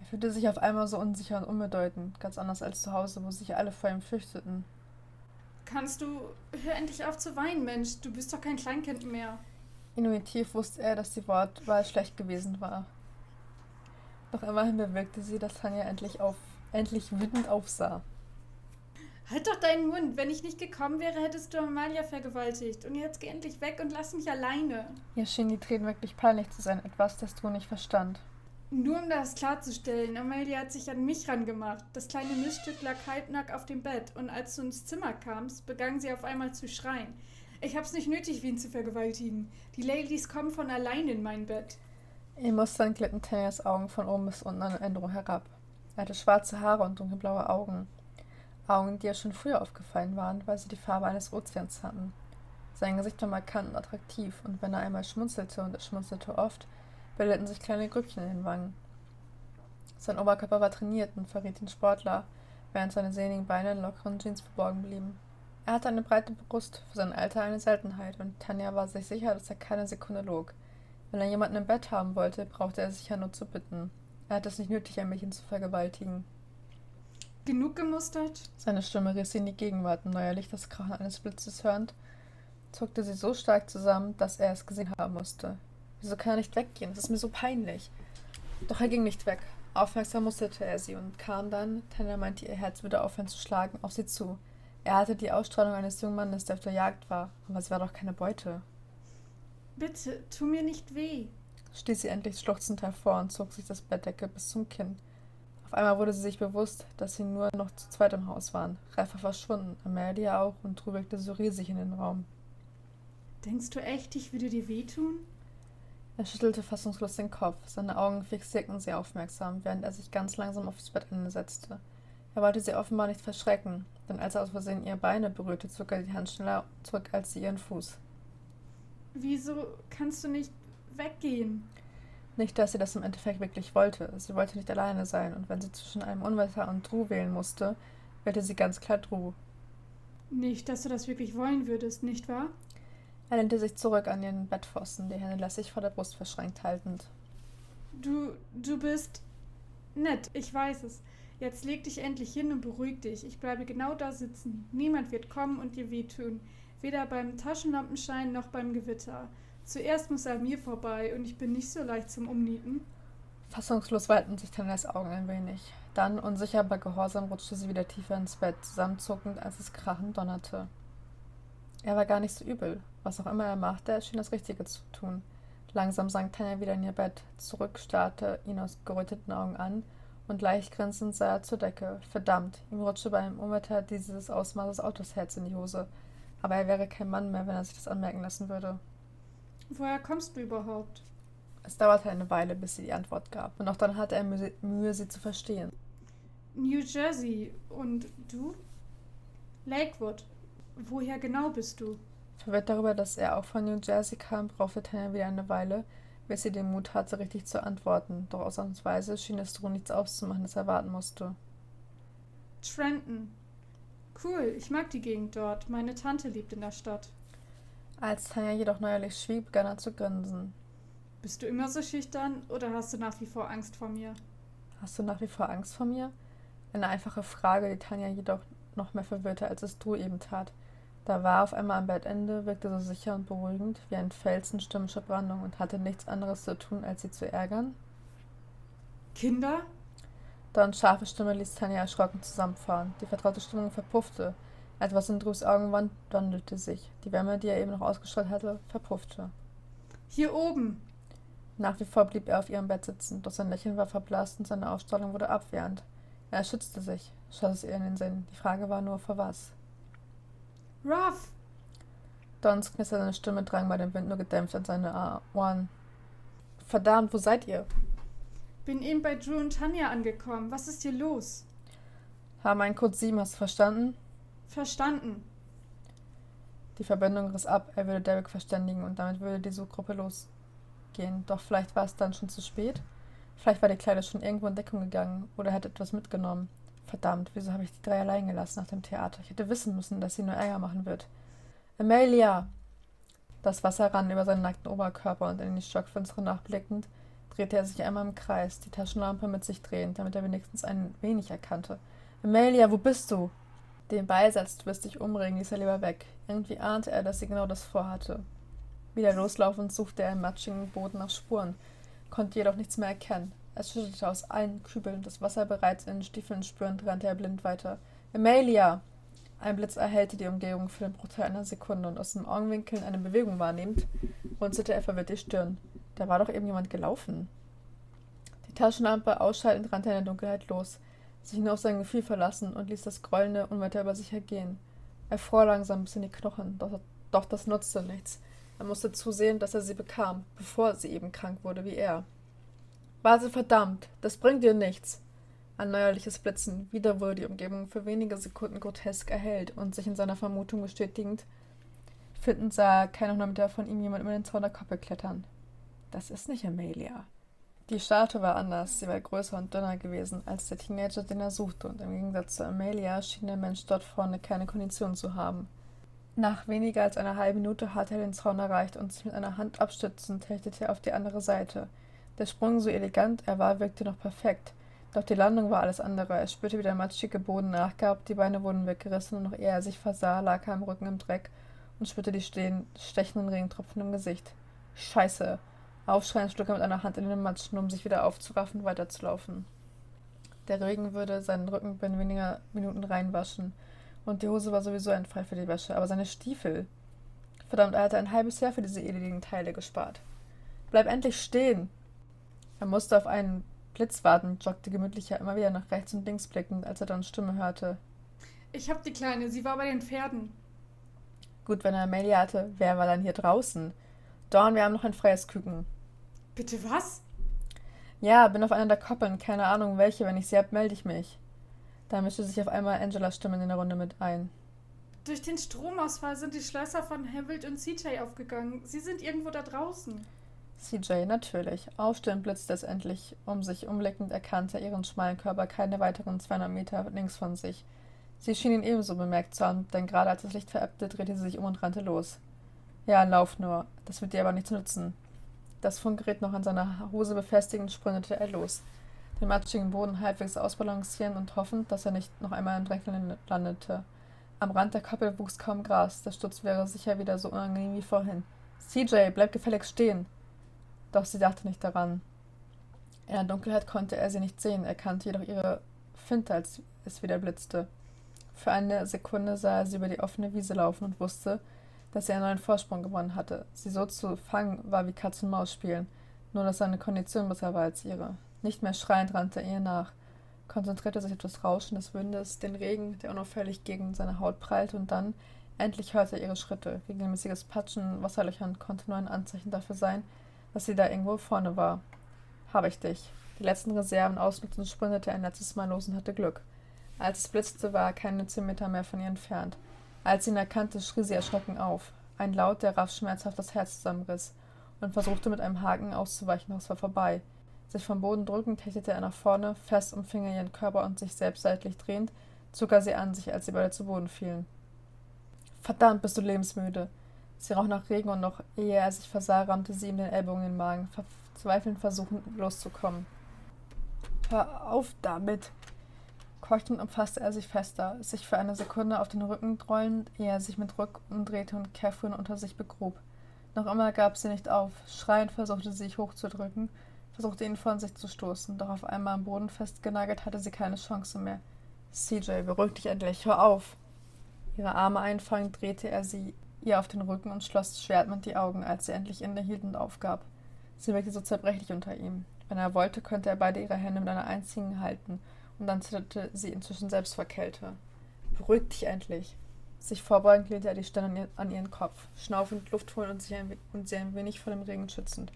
Er fühlte sich auf einmal so unsicher und unbedeutend, ganz anders als zu Hause, wo sich alle vor ihm fürchteten. Kannst du. Hör endlich auf zu weinen, Mensch. Du bist doch kein Kleinkind mehr. Intuitiv wusste er, dass die Wortwahl schlecht gewesen war. Doch immerhin bewirkte sie, dass Tanja endlich, auf, endlich wütend aufsah. Halt doch deinen Mund. Wenn ich nicht gekommen wäre, hättest du Amalia vergewaltigt. Und jetzt geh endlich weg und lass mich alleine. Ihr schien die Tränen wirklich peinlich zu sein, etwas, das du nicht verstand. Nur um das klarzustellen, Amelia hat sich an mich rangemacht. Das kleine Miststück lag halbnackt auf dem Bett und als du ins Zimmer kamst, begann sie auf einmal zu schreien. Ich hab's nicht nötig, ihn zu vergewaltigen. Die Ladies kommen von allein in mein Bett. In Mustern glitten Tanjas Augen von oben bis unten an Andrew herab. Er hatte schwarze Haare und dunkelblaue Augen. Augen, die ihr schon früher aufgefallen waren, weil sie die Farbe eines Ozeans hatten. Sein Gesicht war markant und attraktiv, und wenn er einmal schmunzelte, und er schmunzelte oft, bildeten sich kleine Grübchen in den Wangen. Sein Oberkörper war trainiert und verriet den Sportler, während seine sehnigen Beine in lockeren Jeans verborgen blieben. Er hatte eine breite Brust, für sein Alter eine Seltenheit, und Tanja war sich sicher, dass er keine Sekunde log. Wenn er jemanden im Bett haben wollte, brauchte er sich ja nur zu bitten. Er hatte es nicht nötig, ein Mädchen zu vergewaltigen. Genug gemustert? Seine Stimme riss sie in die Gegenwart, und neuerlich das Krachen eines Blitzes hörend, zuckte sie so stark zusammen, dass er es gesehen haben musste. Wieso kann er nicht weggehen? Das ist mir so peinlich. Doch er ging nicht weg. Aufmerksam musterte er sie und kam dann, Tanner meinte, ihr Herz würde aufhören zu schlagen, auf sie zu. Er hatte die Ausstrahlung eines jungen Mannes, der auf der Jagd war, aber es war doch keine Beute. Bitte, tu mir nicht weh, stieß sie endlich schluchzend hervor und zog sich das Bettdecke bis zum Kinn. Auf einmal wurde sie sich bewusst, dass sie nur noch zu zweit im Haus waren. Ralf war verschwunden, Amelia auch und wirkte so riesig in den Raum. Denkst du echt, ich würde dir wehtun? Er schüttelte fassungslos den Kopf. Seine Augen fixierten sie aufmerksam, während er sich ganz langsam aufs Bettende setzte. Er wollte sie offenbar nicht verschrecken, denn als er aus Versehen ihre Beine berührte, zog er die Hand schneller zurück als sie ihren Fuß. Wieso kannst du nicht weggehen? Nicht, dass sie das im Endeffekt wirklich wollte. Sie wollte nicht alleine sein, und wenn sie zwischen einem Unwetter und Drew wählen musste, wählte sie ganz klar Drew. Nicht, dass du das wirklich wollen würdest, nicht wahr? Er lehnte sich zurück an ihren Bettpfosten, die Hände lässig vor der Brust verschränkt haltend. Du, du bist nett, ich weiß es. Jetzt leg dich endlich hin und beruhig dich. Ich bleibe genau da sitzen. Niemand wird kommen und dir wehtun. Weder beim Taschenlampenschein noch beim Gewitter. Zuerst muss er mir vorbei und ich bin nicht so leicht zum Umnieten. Fassungslos weiten sich Tannes Augen ein wenig. Dann, unsicher aber gehorsam, rutschte sie wieder tiefer ins Bett, zusammenzuckend, als es krachend donnerte. Er war gar nicht so übel. Was auch immer er machte, er schien das Richtige zu tun. Langsam sank Tanja wieder in ihr Bett. Zurück starrte ihn aus geröteten Augen an und leicht grinsend sah er zur Decke. Verdammt, ihm rutschte bei einem Unwetter dieses Ausmaßes Autos Herz in die Hose. Aber er wäre kein Mann mehr, wenn er sich das anmerken lassen würde. Woher kommst du überhaupt? Es dauerte eine Weile, bis sie die Antwort gab, und auch dann hatte er Mühe, sie zu verstehen. New Jersey. Und du? Lakewood. Woher genau bist du? Verwirrt darüber, dass er auch von New Jersey kam, brauchte Tanja wieder eine Weile, bis sie den Mut hatte, richtig zu antworten. Doch ausnahmsweise schien es Drew nichts auszumachen, das er warten musste. Trenton. Cool, ich mag die Gegend dort. Meine Tante lebt in der Stadt. Als Tanja jedoch neuerlich schwieg, begann er zu grinsen. Bist du immer so schüchtern oder hast du nach wie vor Angst vor mir? Hast du nach wie vor Angst vor mir? Eine einfache Frage, die Tanja jedoch noch mehr verwirrte, als es du eben tat. Da war auf einmal am Bettende, wirkte so sicher und beruhigend wie ein Felsen stürmischer Brandung und hatte nichts anderes zu tun, als sie zu ärgern. Kinder? Dons scharfe Stimme ließ Tanja erschrocken zusammenfahren. Die vertraute Stimmung verpuffte. Etwas in Drus Augen wandelte sich. Die Wärme, die er eben noch ausgestrahlt hatte, verpuffte. Hier oben! Nach wie vor blieb er auf ihrem Bett sitzen, doch sein Lächeln war verblasst und seine Ausstrahlung wurde abwehrend. Er schützte sich, schoss es ihr in den Sinn. Die Frage war nur, vor was. Ruff! Dons knisternde Stimme drang bei dem Wind nur gedämpft an seine Ohren. Verdammt, wo seid ihr? Bin eben bei Drew und Tanja angekommen. Was ist hier los? Haben einen Code 7, hast du verstanden? Verstanden. Die Verbindung riss ab, er würde Derek verständigen und damit würde die Suchgruppe losgehen. Doch vielleicht war es dann schon zu spät? Vielleicht war die Kleider schon irgendwo in Deckung gegangen oder hätte etwas mitgenommen. Verdammt, wieso habe ich die drei allein gelassen nach dem Theater? Ich hätte wissen müssen, dass sie nur Ärger machen wird. Amelia! Das Wasser rann über seinen nackten Oberkörper und in die Stockfenster nachblickend drehte er sich einmal im Kreis, die Taschenlampe mit sich drehend, damit er wenigstens ein wenig erkannte. Amelia, wo bist du? Den Beisatz, du wirst dich umregen, ließ er lieber weg. Irgendwie ahnte er, dass sie genau das vorhatte. Wieder loslaufend suchte er im matschigen Boden nach Spuren, konnte jedoch nichts mehr erkennen. Es schüttete aus allen Kübeln, das Wasser bereits in den Stiefeln spürend, rannte er blind weiter. Amelia! Ein Blitz erhellte die Umgebung für den Bruchteil einer Sekunde und aus dem Augenwinkeln eine Bewegung wahrnehmend, runzelte er verwirrt die Stirn. Da war doch irgendjemand gelaufen. Die Taschenlampe ausschaltend rannte er in der Dunkelheit los, sich nur auf sein Gefühl verlassen und ließ das Grollende unweiter über sich ergehen. Er fror langsam bis in die Knochen, doch, doch das nutzte nichts. Er musste zusehen, dass er sie bekam, bevor sie eben krank wurde wie er. Warte verdammt, das bringt dir nichts. Ein neuerliches Blitzen, wieder wurde die Umgebung für wenige Sekunden grotesk erhellt und sich in seiner Vermutung bestätigend, findend sah er kein Meter von ihm jemand über den Zaun der Koppel klettern. Das ist nicht Amelia. Die Statue war anders, sie war größer und dünner gewesen als der Teenager, den er suchte, und im Gegensatz zu Amelia schien der Mensch dort vorne keine Kondition zu haben. Nach weniger als einer halben Minute hatte er den Zaun erreicht und sich mit einer Hand abstützend hechtete er auf die andere Seite. Der Sprung, so elegant er war, wirkte noch perfekt, doch die Landung war alles andere. Er spürte, wie der matschige Boden nachgab, die Beine wurden weggerissen und noch ehe er sich versah, lag er am Rücken im Dreck und spürte die stechenden Regentropfen im Gesicht. Scheiße! Aufschreiend schlug er mit einer Hand in den Matschen, um sich wieder aufzuraffen und weiterzulaufen. Der Regen würde seinen Rücken binnen weniger Minuten reinwaschen, und die Hose war sowieso ein Fall für die Wäsche, aber seine Stiefel. Verdammt, er hatte ein halbes Jahr für diese edeligen Teile gespart. Bleib endlich stehen! Er musste auf einen Blitz warten, joggte gemütlicher immer wieder nach rechts und links blickend, als er dann Stimme hörte. Ich hab die Kleine, sie war bei den Pferden. Gut, wenn er Amelia hatte, wer war dann hier draußen? Dorn, wir haben noch ein freies Küken. Bitte was? Ja, bin auf einer der Koppeln, keine Ahnung welche. Wenn ich sie hab, melde ich mich. Da mischte sich auf einmal Angelas Stimme in der Runde mit ein. Durch den Stromausfall sind die Schlösser von Harold und CJ aufgegangen. Sie sind irgendwo da draußen. CJ, natürlich. Aufstehend blitzte es endlich. Um sich umblickend erkannte er ihren schmalen Körper keine weiteren 200 Meter links von sich. Sie schien ihn ebenso bemerkt zu haben, denn gerade als das Licht verebbte, drehte sie sich um und rannte los. Ja, lauf nur. Das wird dir aber nichts nützen. Das Funkgerät noch an seiner Hose befestigend, sprintete er los. Den matschigen Boden halbwegs ausbalancieren und hoffend, dass er nicht noch einmal im Dreck landete. Am Rand der Koppel wuchs kaum Gras. Der Sturz wäre sicher wieder so unangenehm wie vorhin. CJ, bleib gefälligst stehen! Doch sie dachte nicht daran. In der Dunkelheit konnte er sie nicht sehen, erkannte jedoch ihre Finte, als es wieder blitzte. Für eine Sekunde sah er sie über die offene Wiese laufen und wusste, dass er einen neuen Vorsprung gewonnen hatte. Sie so zu fangen war wie Katz und Maus spielen, nur dass seine Kondition besser war als ihre. Nicht mehr schreiend rannte er ihr nach, konzentrierte sich auf das Rauschen des Windes, den Regen, der unauffällig gegen seine Haut prallte, und dann endlich hörte er ihre Schritte. Regelmäßiges Patschen Wasserlöchern konnte nur ein Anzeichen dafür sein, dass sie da irgendwo vorne war. Habe ich dich. Die letzten Reserven ausnutzend sprintete er ein letztes Mal los und hatte Glück. Als es blitzte, war er keine zehn Meter mehr von ihr entfernt. Als sie ihn erkannte, schrie sie erschrocken auf. Ein Laut, der Raff schmerzhaft das Herz zusammenriss, und versuchte mit einem Haken auszuweichen, doch es war vorbei. Sich vom Boden drückend hechtete er nach vorne, fest umfing er ihren Körper und sich selbst seitlich drehend, zog er sie an sich, als sie beide zu Boden fielen. Verdammt, bist du lebensmüde. Sie roch nach Regen und noch ehe er sich versah, rammte sie ihm den Ellbogen in den Magen, verzweifelnd versuchend loszukommen. Hör auf damit! Keuchend umfasste er sich fester, sich für eine Sekunde auf den Rücken rollend, ehe er sich mit Rück umdrehte und Catherine unter sich begrub. Noch immer gab sie nicht auf. Schreiend versuchte sie sich hochzudrücken, versuchte ihn von sich zu stoßen, doch auf einmal am Boden festgenagelt hatte sie keine Chance mehr. CJ, beruhig dich endlich, hör auf! Ihre Arme einfangend drehte er sie ihr auf den Rücken und schloss schwertend die Augen, als sie endlich innehielt und aufgab. Sie wirkte so zerbrechlich unter ihm. Wenn er wollte, könnte er beide ihre Hände mit einer einzigen halten, und dann zitterte sie inzwischen selbst vor Kälte. Beruhig dich endlich. Sich vorbeugend lehnte er die Stirn an ihren Kopf, schnaufend Luft holen und, sich ein, und sie ein wenig vor dem Regen schützend.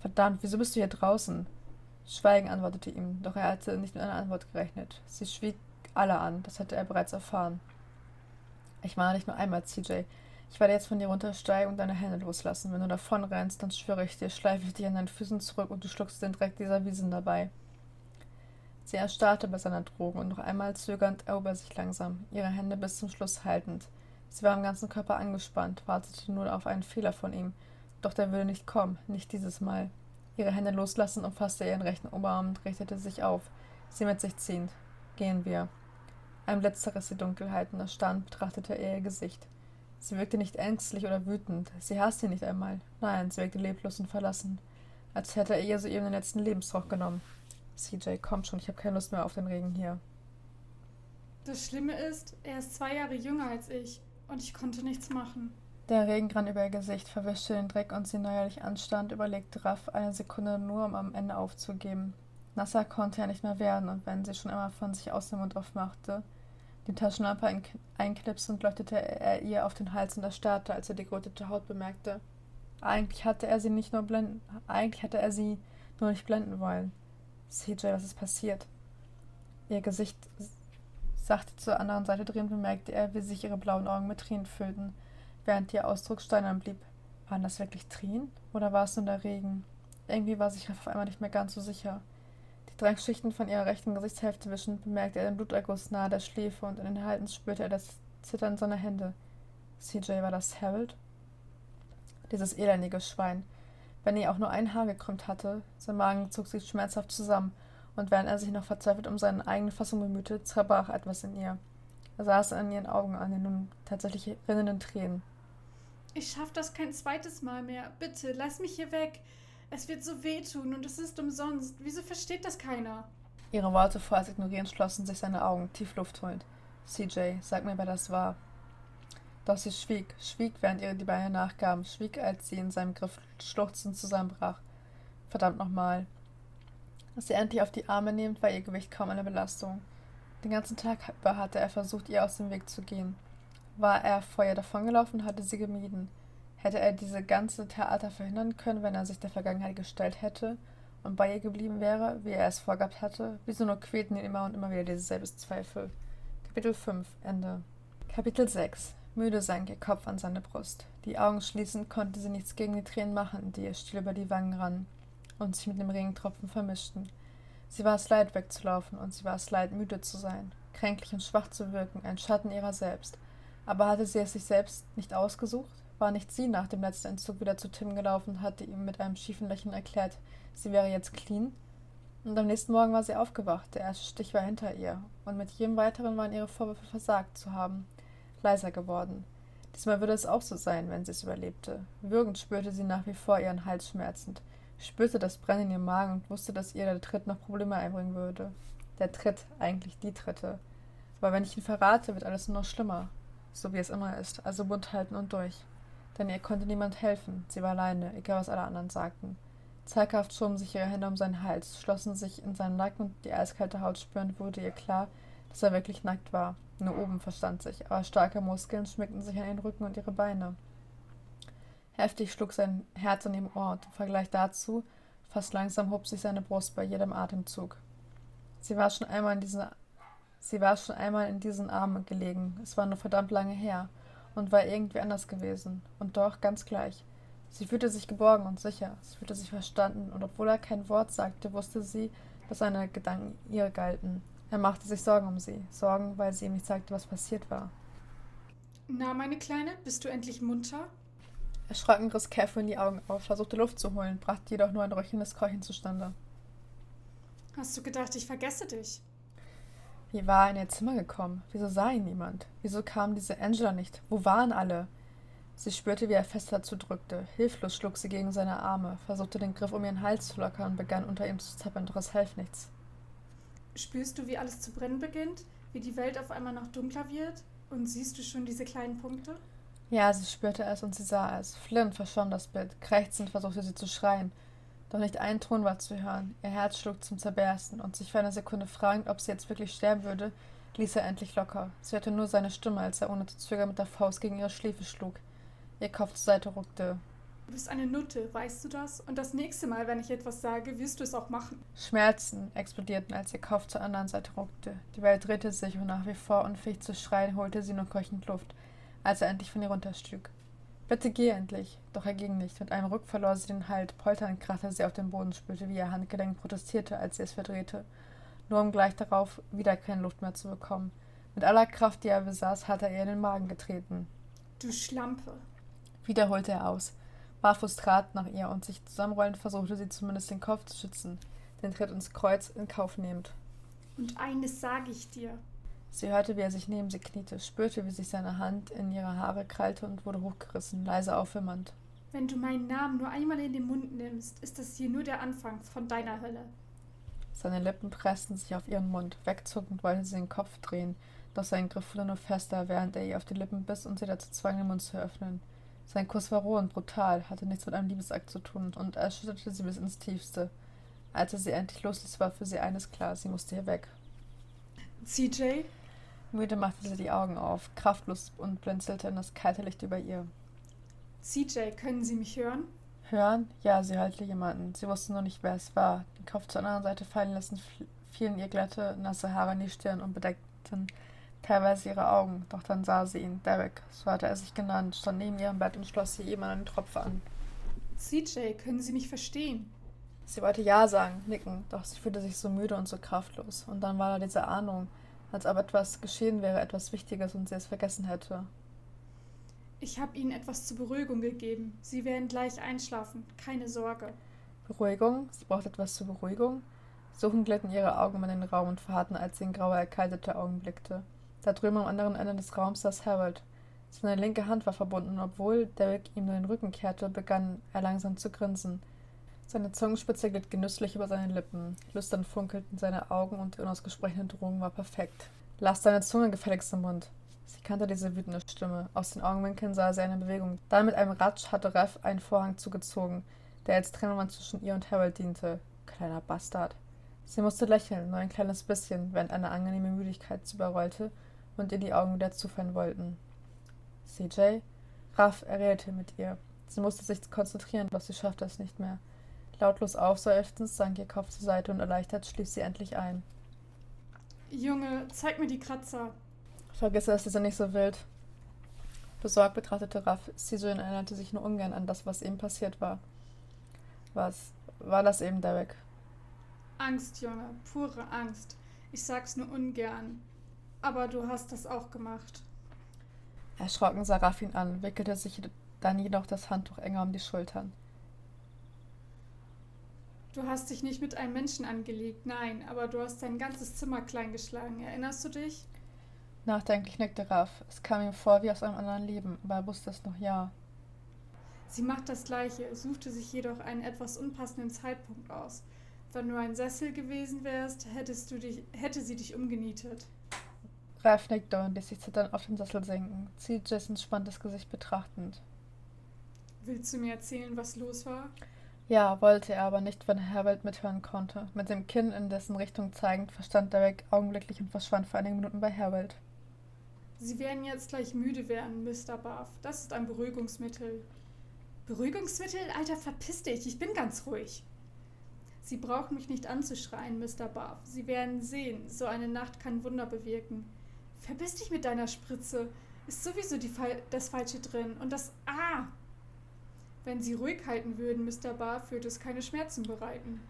Verdammt, wieso bist du hier draußen? Schweigen antwortete ihm, doch er hatte nicht mit einer Antwort gerechnet. Sie schwieg alle an, das hatte er bereits erfahren. Ich mahne dich nur einmal, CJ. Ich werde jetzt von dir runtersteigen und deine Hände loslassen. Wenn du davon rennst, dann schwöre ich dir, schleife ich dich an deinen Füßen zurück und du schluckst den Dreck dieser Wiesen dabei. Sie erstarrte bei seiner Drogen und noch einmal zögernd erhob sich langsam, ihre Hände bis zum Schluss haltend. Sie war am ganzen Körper angespannt, wartete nur auf einen Fehler von ihm. Doch der würde nicht kommen, nicht dieses Mal. Ihre Hände loslassen, umfasste er ihren rechten Oberarm und richtete sich auf, sie mit sich ziehend. Gehen wir. Ein Blitz zerriss die Dunkelheit und erstarrend betrachtete er ihr Gesicht. Sie wirkte nicht ängstlich oder wütend. Sie hasste ihn nicht einmal. Nein, sie wirkte leblos und verlassen. Als hätte er ihr soeben den letzten Lebensrauch genommen. CJ, komm schon, ich habe keine Lust mehr auf den Regen hier. Das Schlimme ist, er ist zwei Jahre jünger als ich und ich konnte nichts machen. Der Regen rann über ihr Gesicht, verwischte den Dreck und sie neuerlich anstand, überlegte Raff eine Sekunde nur, um am Ende aufzugeben. Nasser konnte er nicht mehr werden und wenn sie schon einmal von sich aus den Mund aufmachte, die Taschenlampe einknipsend leuchtete er ihr auf den Hals und erstarrte, als er die gerötete Haut bemerkte. Eigentlich hatte er sie nicht nur blenden, eigentlich hatte er sie nur nicht blenden wollen. CJ, was ist passiert? Ihr Gesicht sachte zur anderen Seite drehend, bemerkte er, wie sich ihre blauen Augen mit Tränen füllten, während ihr Ausdruck steinern blieb. Waren das wirklich Tränen? Oder war es nur der Regen? Irgendwie war sich auf einmal nicht mehr ganz so sicher. Dreckschichten von ihrer rechten Gesichtshälfte wischend, bemerkte er den Bluterguss nahe der Schläfe und in den Halten spürte er das Zittern seiner Hände. CJ, war das Harold? Dieses elendige Schwein. Wenn er auch nur ein Haar gekrümmt hatte, sein Magen zog sich schmerzhaft zusammen, und während er sich noch verzweifelt um seine eigene Fassung bemühte, zerbrach etwas in ihr. Er saß an ihren Augen an den nun tatsächlich rinnenden Tränen. Ich schaff das kein zweites Mal mehr. Bitte, lass mich hier weg. Es wird so wehtun und es ist umsonst. Wieso versteht das keiner? Ihre Worte vorerst ignorierend schlossen sich seine Augen, tief Luft holend. CJ, sag mir, wer das war. Doch sie schwieg, schwieg, während ihr die Beine nachgaben, schwieg, als sie in seinem Griff schluchzend zusammenbrach. Verdammt nochmal. Sie endlich auf die Arme nehmend, war ihr Gewicht kaum eine Belastung. Den ganzen Tag über hatte er versucht, ihr aus dem Weg zu gehen. War er vor ihr davongelaufen, hatte sie gemieden. Hätte er diese ganze Theater verhindern können, wenn er sich der Vergangenheit gestellt hätte und bei ihr geblieben wäre, wie er es vorgehabt hatte? Wieso nur quälten ihn immer und immer wieder dieselbe Zweifel? Kapitel 5 Ende. Kapitel 6 Müde sank ihr Kopf an seine Brust. Die Augen schließend konnte sie nichts gegen die Tränen machen, die ihr still über die Wangen rannen und sich mit dem Regentropfen vermischten. Sie war es leid, wegzulaufen, und sie war es leid, müde zu sein, kränklich und schwach zu wirken, ein Schatten ihrer selbst. Aber hatte sie es sich selbst nicht ausgesucht? War nicht sie nach dem letzten Entzug wieder zu Tim gelaufen und hatte ihm mit einem schiefen Lächeln erklärt, sie wäre jetzt clean? Und am nächsten Morgen war sie aufgewacht, der erste Stich war hinter ihr, und mit jedem weiteren waren ihre Vorwürfe versagt zu haben, leiser geworden. Diesmal würde es auch so sein, wenn sie es überlebte. Würgend spürte sie nach wie vor ihren Hals schmerzend, spürte das Brennen in ihrem Magen und wusste, dass ihr der Tritt noch Probleme einbringen würde. Der Tritt, eigentlich die Tritte. Aber wenn ich ihn verrate, wird alles nur noch schlimmer. So wie es immer ist, also bunt halten und durch denn ihr konnte niemand helfen. Sie war alleine, egal was alle anderen sagten. Zaghaft schoben sich ihre Hände um seinen Hals, schlossen sich in seinen Nacken und die eiskalte Haut spürend wurde ihr klar, dass er wirklich nackt war. Nur oben verstand sich, aber starke Muskeln schmickten sich an ihren Rücken und ihre Beine. Heftig schlug sein Herz an ihrem Ohr und im Vergleich dazu, fast langsam hob sich seine Brust bei jedem Atemzug. Sie war schon einmal in diesen, sie war schon einmal in diesen Armen gelegen. Es war nur verdammt lange her und war irgendwie anders gewesen. Und doch ganz gleich. Sie fühlte sich geborgen und sicher. Sie fühlte sich verstanden. Und obwohl er kein Wort sagte, wusste sie, dass seine Gedanken ihr galten. Er machte sich Sorgen um sie, Sorgen, weil sie ihm nicht sagte, was passiert war. Na, meine Kleine, bist du endlich munter? Erschrocken riss Catherine die Augen auf, versuchte Luft zu holen, brachte jedoch nur ein röchelndes Keuchen zustande. Hast du gedacht, ich vergesse dich? Wie war er in ihr Zimmer gekommen? Wieso sah ihn niemand? Wieso kam diese Angela nicht? Wo waren alle? Sie spürte, wie er fest dazu drückte. Hilflos schlug sie gegen seine Arme, versuchte den Griff um ihren Hals zu lockern und begann unter ihm zu zappeln, doch es half nichts. Spürst du, wie alles zu brennen beginnt? Wie die Welt auf einmal noch dunkler wird? Und siehst du schon diese kleinen Punkte? Ja, sie spürte es und sie sah es. Flynn verschwamm das Bild. Krächzend versuchte sie zu schreien. Doch nicht ein Ton war zu hören. Ihr Herz schlug zum Zerbersten und sich für eine Sekunde fragend, ob sie jetzt wirklich sterben würde, ließ er endlich locker. Sie hörte nur seine Stimme, als er ohne zu zögern mit der Faust gegen ihre Schläfe schlug. Ihr Kopf zur Seite ruckte. Du bist eine Nutte, weißt du das? Und das nächste Mal, wenn ich etwas sage, wirst du es auch machen. Schmerzen explodierten, als ihr Kopf zur anderen Seite ruckte. Die Welt drehte sich und nach wie vor unfähig zu schreien, holte sie nur keuchend Luft, als er endlich von ihr runterstück. Bitte geh endlich. Doch er ging nicht. Mit einem Ruck verlor sie den Halt. Polternd krachte sie auf den Boden, spürte, wie ihr Handgelenk protestierte, als sie es verdrehte. Nur um gleich darauf wieder keine Luft mehr zu bekommen. Mit aller Kraft, die er besaß, hatte er ihr in den Magen getreten. Du Schlampe. Wieder holte er aus. Barfuß trat nach ihr und sich zusammenrollend versuchte sie zumindest den Kopf zu schützen, den Tritt ins Kreuz in Kauf nehmend. Und eines sage ich dir. Sie hörte, wie er sich neben sie kniete, spürte, wie sich seine Hand in ihre Haare krallte und wurde hochgerissen, leise aufwimmernd. Wenn du meinen Namen nur einmal in den Mund nimmst, ist das hier nur der Anfang von deiner Hölle. Seine Lippen pressten sich auf ihren Mund. Wegzuckend wollte sie den Kopf drehen, doch sein Griff wurde nur fester, während er ihr auf die Lippen biss und sie dazu zwang, den Mund zu öffnen. Sein Kuss war roh und brutal, hatte nichts mit einem Liebesakt zu tun und erschütterte sie bis ins Tiefste. Als er sie endlich losließ, war für sie eines klar, sie musste hier weg. CJ? Müde machte sie die Augen auf, kraftlos und blinzelte in das kalte Licht über ihr. CJ, können Sie mich hören? Hören? Ja, sie hörte jemanden. Sie wusste nur nicht, wer es war. Den Kopf zur anderen Seite fallen lassen, fielen ihr glatte, nasse Haare in die Stirn und bedeckten teilweise ihre Augen, doch dann sah sie ihn, Derek, so hatte er sich genannt, stand neben ihrem Bett und schloss sie ihm einen Tropf an. CJ, können Sie mich verstehen? Sie wollte Ja sagen, nicken, doch sie fühlte sich so müde und so kraftlos. Und dann war da diese Ahnung, als ob etwas geschehen wäre, etwas Wichtiges und sie es vergessen hätte. Ich habe Ihnen etwas zur Beruhigung gegeben. Sie werden gleich einschlafen, keine Sorge. Beruhigung? Sie braucht etwas zur Beruhigung? Suchend glitten ihre Augen in den Raum und verharrten, als sie in graue, erkaltete Augen blickte. Da drüben am anderen Ende des Raums saß Harold. Seine linke Hand war verbunden, und obwohl Derek ihm nur den Rücken kehrte, begann er langsam zu grinsen. Seine Zungenspitze glitt genüsslich über seine Lippen. Lüstern funkelten seine Augen und die unausgesprochene Drohung war perfekt. Lass deine Zunge gefälligst im Mund. Sie kannte diese wütende Stimme. Aus den Augenwinkeln sah sie eine Bewegung. Dann mit einem Ratsch hatte Rev einen Vorhang zugezogen, der als Trennwand zwischen ihr und Harold diente. Kleiner Bastard. Sie musste lächeln, nur ein kleines bisschen, während eine angenehme Müdigkeit sie überrollte und ihr die Augen wieder zufallen wollten. CJ? Raff, er redete mit ihr. Sie musste sich konzentrieren, doch sie schaffte es nicht mehr. Lautlos aufseufzend sank ihr Kopf zur Seite und erleichtert schlief sie endlich ein. Junge, zeig mir die Kratzer. Vergiss es, sie sind nicht so wild. Besorgt betrachtete Raff. CJ erinnerte sich nur ungern an das, was eben passiert war. Was? War das eben Derek? Angst, Junge, pure Angst. Ich sag's nur ungern. Aber du hast das auch gemacht. Erschrocken sah Raff ihn an, wickelte sich dann jedoch das Handtuch enger um die Schultern. Du hast dich nicht mit einem Menschen angelegt, nein, aber du hast dein ganzes Zimmer klein geschlagen. Erinnerst du dich? Nachdenklich nickte Raff. Es kam ihm vor wie aus einem anderen Leben, aber er wusste es noch ja. Sie macht das Gleiche, suchte sich jedoch einen etwas unpassenden Zeitpunkt aus. Wenn du ein Sessel gewesen wärst, hättest du dich, hätte sie dich umgenietet. Ralf nickte und ließ sich zitternd auf den Sessel sinken, zieht Jessens spannendes Gesicht betrachtend. Willst du mir erzählen, was los war? Ja, wollte er aber nicht, wenn Herbert mithören konnte. Mit dem Kinn in dessen Richtung zeigend, verstand Derek augenblicklich und verschwand für einige Minuten bei Herbert. Sie werden jetzt gleich müde werden, Mr. Buff. Das ist ein Beruhigungsmittel. Beruhigungsmittel? Alter, verpiss dich, ich bin ganz ruhig. Sie brauchen mich nicht anzuschreien, Mr. Buff. Sie werden sehen, so eine Nacht kann Wunder bewirken. Verbiss dich mit deiner Spritze. Ist sowieso Fal das Falsche drin. Und das Ah! Wenn Sie ruhig halten würden, Mr. Barr, würde es keine Schmerzen bereiten.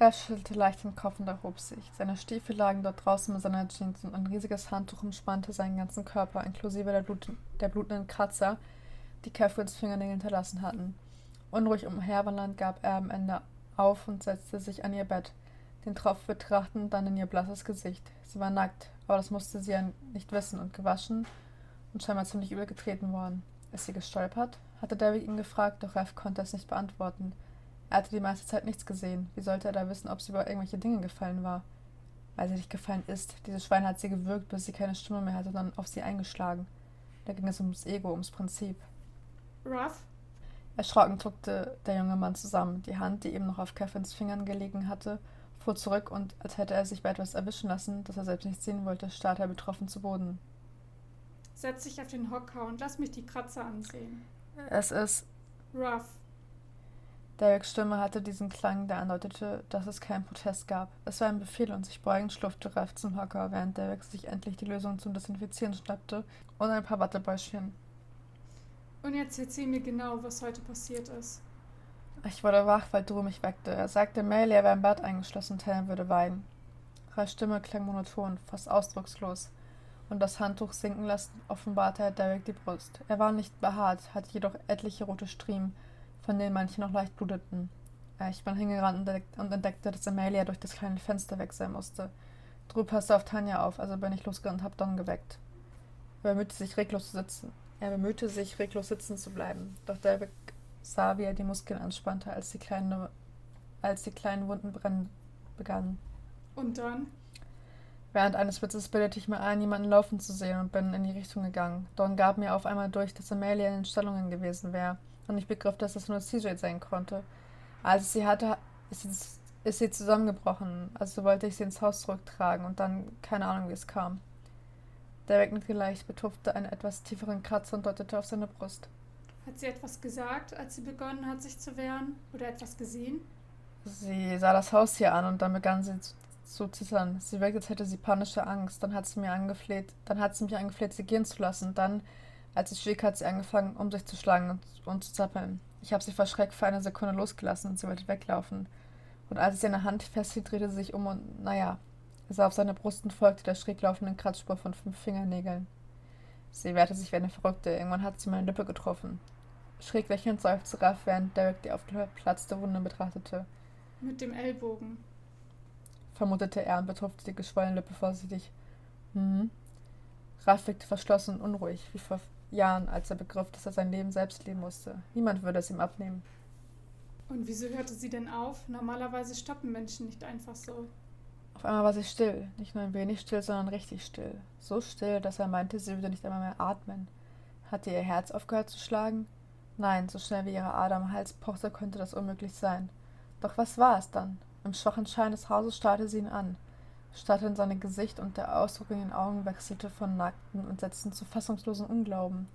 Ralf schüttelte leicht den Kopf und erhob sich. Seine Stiefel lagen dort draußen mit seiner Jeans und ein riesiges Handtuch umspannte seinen ganzen Körper, inklusive der, Blut der blutenden Kratzer, die Catherines Fingernägel hinterlassen hatten. Unruhig umherwandernd gab er am Ende auf und setzte sich an ihr Bett, den Tropf betrachtend, dann in ihr blasses Gesicht. Sie war nackt, aber das musste sie ja nicht wissen und gewaschen und scheinbar ziemlich übel getreten worden. Ist sie gestolpert? hatte David ihn gefragt, doch Ralph konnte es nicht beantworten. Er hatte die meiste Zeit nichts gesehen. Wie sollte er da wissen, ob sie über irgendwelche Dinge gefallen war? Weil sie nicht gefallen ist. Dieses Schwein hat sie gewürgt, bis sie keine Stimme mehr hatte und dann auf sie eingeschlagen. Da ging es ums Ego, ums Prinzip. Ruff? Erschrocken zuckte der junge Mann zusammen. Die Hand, die eben noch auf Catherines Fingern gelegen hatte, fuhr zurück und, als hätte er sich bei etwas erwischen lassen, das er selbst nicht sehen wollte, starrte er betroffen zu Boden. Setz dich auf den Hocker und lass mich die Kratzer ansehen. Es ist. Ruff. Dereks Stimme hatte diesen Klang, der andeutete, dass es keinen Protest gab. Es war ein Befehl und sich beugend schlurfte Ralf zum Hocker, während Derek sich endlich die Lösung zum Desinfizieren schnappte und ein paar Wattebäuschen. Und jetzt erzähl mir genau, was heute passiert ist. Ich wurde wach, weil Drew mich weckte. Er sagte Mail, er wäre im Bad eingeschlossen und Helen würde weinen. Ralfs Stimme klang monoton, fast ausdruckslos. Und das Handtuch sinken lassen, offenbarte er Derek die Brust. Er war nicht behaart, hatte jedoch etliche rote Striemen, von denen manche noch leicht bluteten. Ich bin hingerannt und entdeckte, dass Amelia durch das kleine Fenster weg sein musste. Drew passte auf Tanja auf, also bin ich losgerannt und hab Don geweckt. Er bemühte sich reglos zu sitzen. Er bemühte sich, reglos sitzen zu bleiben. Doch Derek sah, wie er die Muskeln anspannte, als die, kleine, als die kleinen Wunden brennen begannen. Und dann? Während eines Blitzes bildete ich mir ein, jemanden laufen zu sehen und bin in die Richtung gegangen. Don gab mir auf einmal durch, dass Amelia in den Stellungen gewesen wäre und ich begriff, dass es nur CJ sein konnte. Als ich sie hatte, ist sie, ist sie zusammengebrochen, also wollte ich sie ins Haus zurücktragen und dann keine Ahnung, wie es kam. Derek nickte leicht, betupfte einen etwas tieferen Kratzer und deutete auf seine Brust. Hat sie etwas gesagt, als sie begonnen hat, sich zu wehren? Oder etwas gesehen? Sie sah das Haus hier an und dann begann sie zu, zu zittern. Sie wirkte, als hätte sie panische Angst. Dann hat sie mir angefleht, dann hat sie mich angefleht, sie gehen zu lassen. Dann als ich schwieg, hat sie angefangen, um sich zu schlagen und, und zu zappeln. Ich habe sie vor Schreck für eine Sekunde losgelassen und sie wollte weglaufen. Und als ich sie in der Hand festhielt, drehte sie sich um und, naja, sah auf seine Brust und folgte der schräg laufenden Kratzspur von fünf Fingernägeln. Sie wehrte sich wie eine Verrückte. Irgendwann hat sie meine Lippe getroffen. Schräg lächelnd seufzte Raff, während Derek die aufgeplatzte Wunde betrachtete. Mit dem Ellbogen, vermutete er und betupfte die geschwollene Lippe vorsichtig. Hm. Raff wirkte verschlossen und unruhig, wie vor Jahren, als er begriff, dass er sein Leben selbst leben musste. Niemand würde es ihm abnehmen. Und wieso hörte sie denn auf? Normalerweise stoppen Menschen nicht einfach so. Auf einmal war sie still, nicht nur ein wenig still, sondern richtig still. So still, dass er meinte, sie würde nicht einmal mehr atmen. Hatte ihr Herz aufgehört zu schlagen? Nein, so schnell wie ihre Ader am Hals pochte, konnte das unmöglich sein. Doch was war es dann? Im schwachen Schein des Hauses starrte sie ihn an starrte in sein Gesicht und der Ausdruck in den Augen wechselte von nackten und setzten zu fassungslosen Unglauben.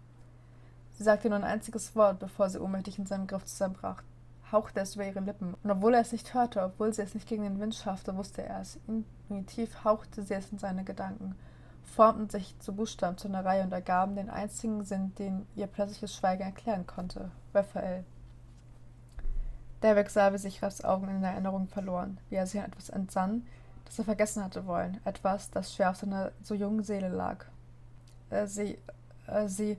Sie sagte nur ein einziges Wort, bevor sie ohnmächtig in seinem Griff zusammenbrach, hauchte es über ihre Lippen, und obwohl er es nicht hörte, obwohl sie es nicht gegen den Wind schaffte, wusste er es. Intuitiv hauchte sie es in seine Gedanken, formten sich zu Buchstaben zu einer Reihe und ergaben den einzigen Sinn, den ihr plötzliches Schweigen erklären konnte. Raphael. Derbeck sah, wie sich Raffs Augen in der Erinnerung verloren, wie er sich an etwas entsann, das er vergessen hatte wollen, etwas, das schwer auf seiner so jungen Seele lag. Äh, sie, äh, sie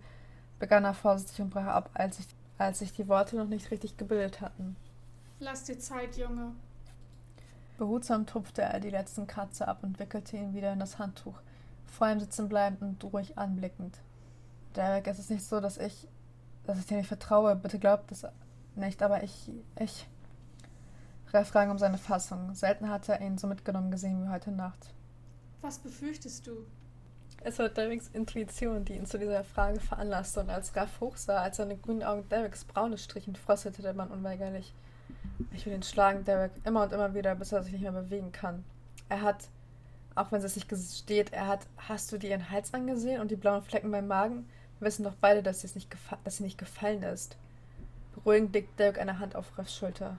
begann er vorsichtig und brach ab, als sich, als sich die Worte noch nicht richtig gebildet hatten. Lass dir Zeit, Junge. Behutsam tupfte er die letzten Kratzer ab und wickelte ihn wieder in das Handtuch, vor ihm sitzen bleibend und ruhig anblickend. Derek, es ist nicht so, dass ich, dass ich dir nicht vertraue. Bitte glaub das nicht, aber ich, ich. Ralf fragen um seine Fassung. Selten hatte er ihn so mitgenommen gesehen wie heute Nacht. Was befürchtest du? Es war Derricks Intuition, die ihn zu dieser Frage veranlasste, und als Raff hochsah, als seine grünen Augen Derricks braune strichen, fröstelte der Mann unweigerlich. Ich will ihn schlagen, Derrick, immer und immer wieder, bis er sich nicht mehr bewegen kann. Er hat, auch wenn sie es nicht gesteht, er hat, hast du dir ihren Hals angesehen und die blauen Flecken beim Magen? Wir wissen doch beide, dass sie, nicht, dass sie nicht gefallen ist. Beruhigend legt Derrick eine Hand auf Raffs Schulter.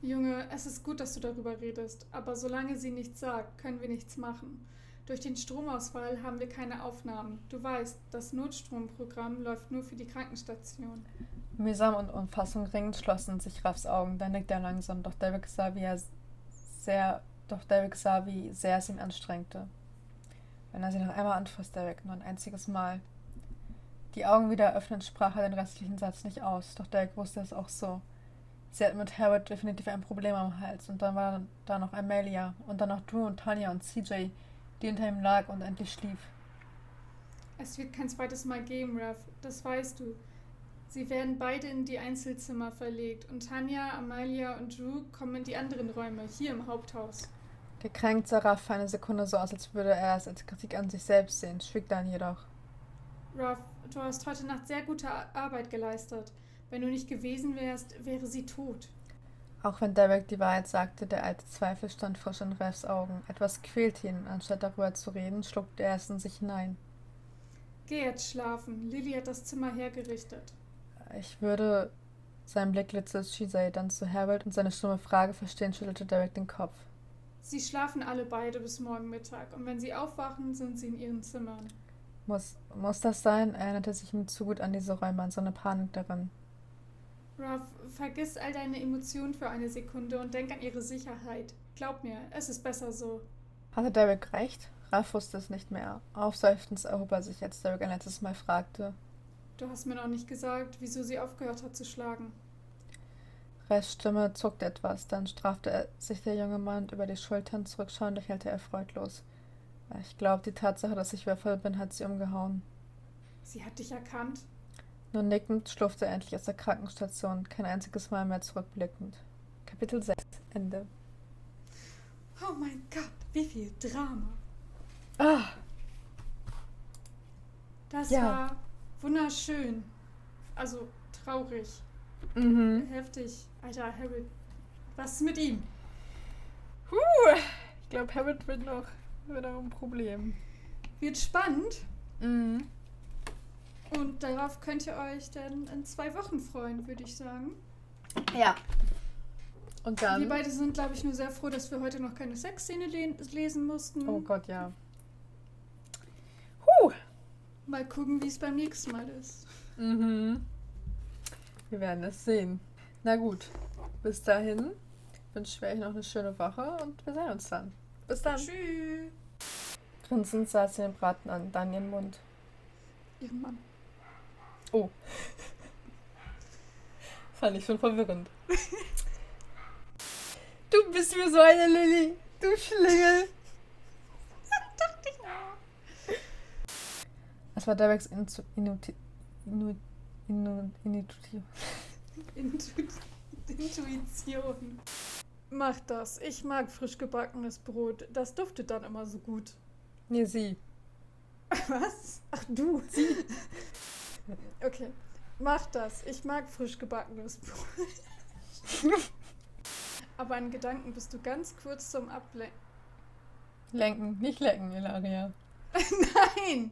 Junge, es ist gut, dass du darüber redest, aber solange sie nichts sagt, können wir nichts machen. Durch den Stromausfall haben wir keine Aufnahmen. Du weißt, das Notstromprogramm läuft nur für die Krankenstation. Mühsam und Unfassung ringend schlossen sich Raffs Augen, dann nickte er langsam, doch Derek sah, wie er, sehr, doch Derek sah, wie sehr es ihn anstrengte. Wenn er sie noch einmal anfasst, Derek, nur ein einziges Mal. Die Augen wieder öffnend sprach er den restlichen Satz nicht aus, doch Derek wusste es auch so. Sie hat mit Harold definitiv ein Problem am Hals und dann war da noch Amelia und dann noch Drew und Tanya und CJ, die hinter ihm lag und endlich schlief. Es wird kein zweites Mal geben, Ruff, das weißt du. Sie werden beide in die Einzelzimmer verlegt und Tanja, Amalia und Drew kommen in die anderen Räume, hier im Haupthaus. Gekränkt sah Raff für eine Sekunde so aus, als würde er es als Kritik an sich selbst sehen, schwieg dann jedoch. Ruff, du hast heute Nacht sehr gute Arbeit geleistet. Wenn du nicht gewesen wärst, wäre sie tot. Auch wenn Derek die Wahrheit sagte, der alte Zweifel stand frisch in Reffs Augen. Etwas quälte ihn. Anstatt darüber zu reden, schluckte er es in sich hinein. Geh jetzt schlafen. Lilly hat das Zimmer hergerichtet. Ich würde. Sein Blick glitzerte Shizai dann zu Harold und seine stumme Frage verstehen, schüttelte Derek den Kopf. Sie schlafen alle beide bis morgen Mittag und wenn sie aufwachen, sind sie in ihren Zimmern. Muss, muss das sein? Er erinnerte sich ihm zu gut an diese Räume, an so eine Panik darin. Ruff, vergiss all deine Emotionen für eine Sekunde und denk an ihre Sicherheit. Glaub mir, es ist besser so. Hatte Derek recht? Ruff wusste es nicht mehr. Aufseufzend erhob er sich, als Derek ein letztes Mal fragte. Du hast mir noch nicht gesagt, wieso sie aufgehört hat zu schlagen. Reis Stimme zuckte etwas, dann strafte sich der junge Mann über die Schultern zurückschauend, lächelte er freudlos. Ich glaube, die Tatsache, dass ich wertvoll bin, hat sie umgehauen. Sie hat dich erkannt? Nur nickend schlurfte er endlich aus der Krankenstation, kein einziges Mal mehr zurückblickend. Kapitel 6 Ende. Oh mein Gott, wie viel Drama. Ah! Das Ja. war wunderschön. Also traurig. Mhm. Heftig. Alter, Harold. Was ist mit ihm? Ich glaube, Harold wird noch, wird noch ein Problem. Wird spannend. Mhm. Und darauf könnt ihr euch dann in zwei Wochen freuen, würde ich sagen. Ja. Und dann. Wir beide sind, glaube ich, nur sehr froh, dass wir heute noch keine Sexszene le lesen mussten. Oh Gott, ja. Huh. Mal gucken, wie es beim nächsten Mal ist. Mhm. Wir werden es sehen. Na gut. Bis dahin wünsche ich euch noch eine schöne Woche und wir sehen uns dann. Bis dann. Tschüss. Grinsend sah sie den Braten an, dann ihren Mund. Ihren Mann. Oh. Fand ich schon verwirrend. du bist mir so eine Lilly. Du Schlingel. Dachte ich auch. Das war Dereks Intu Inu Inu Intuition. Intu Intuition. Mach das. Ich mag frisch gebackenes Brot. Das duftet dann immer so gut. Nee, sie. Was? Ach du. Sie. Okay. Mach das. Ich mag frisch gebackenes Brot. Aber in Gedanken bist du ganz kurz zum Ablenken. Lenken, nicht lecken, Ilaria. Nein!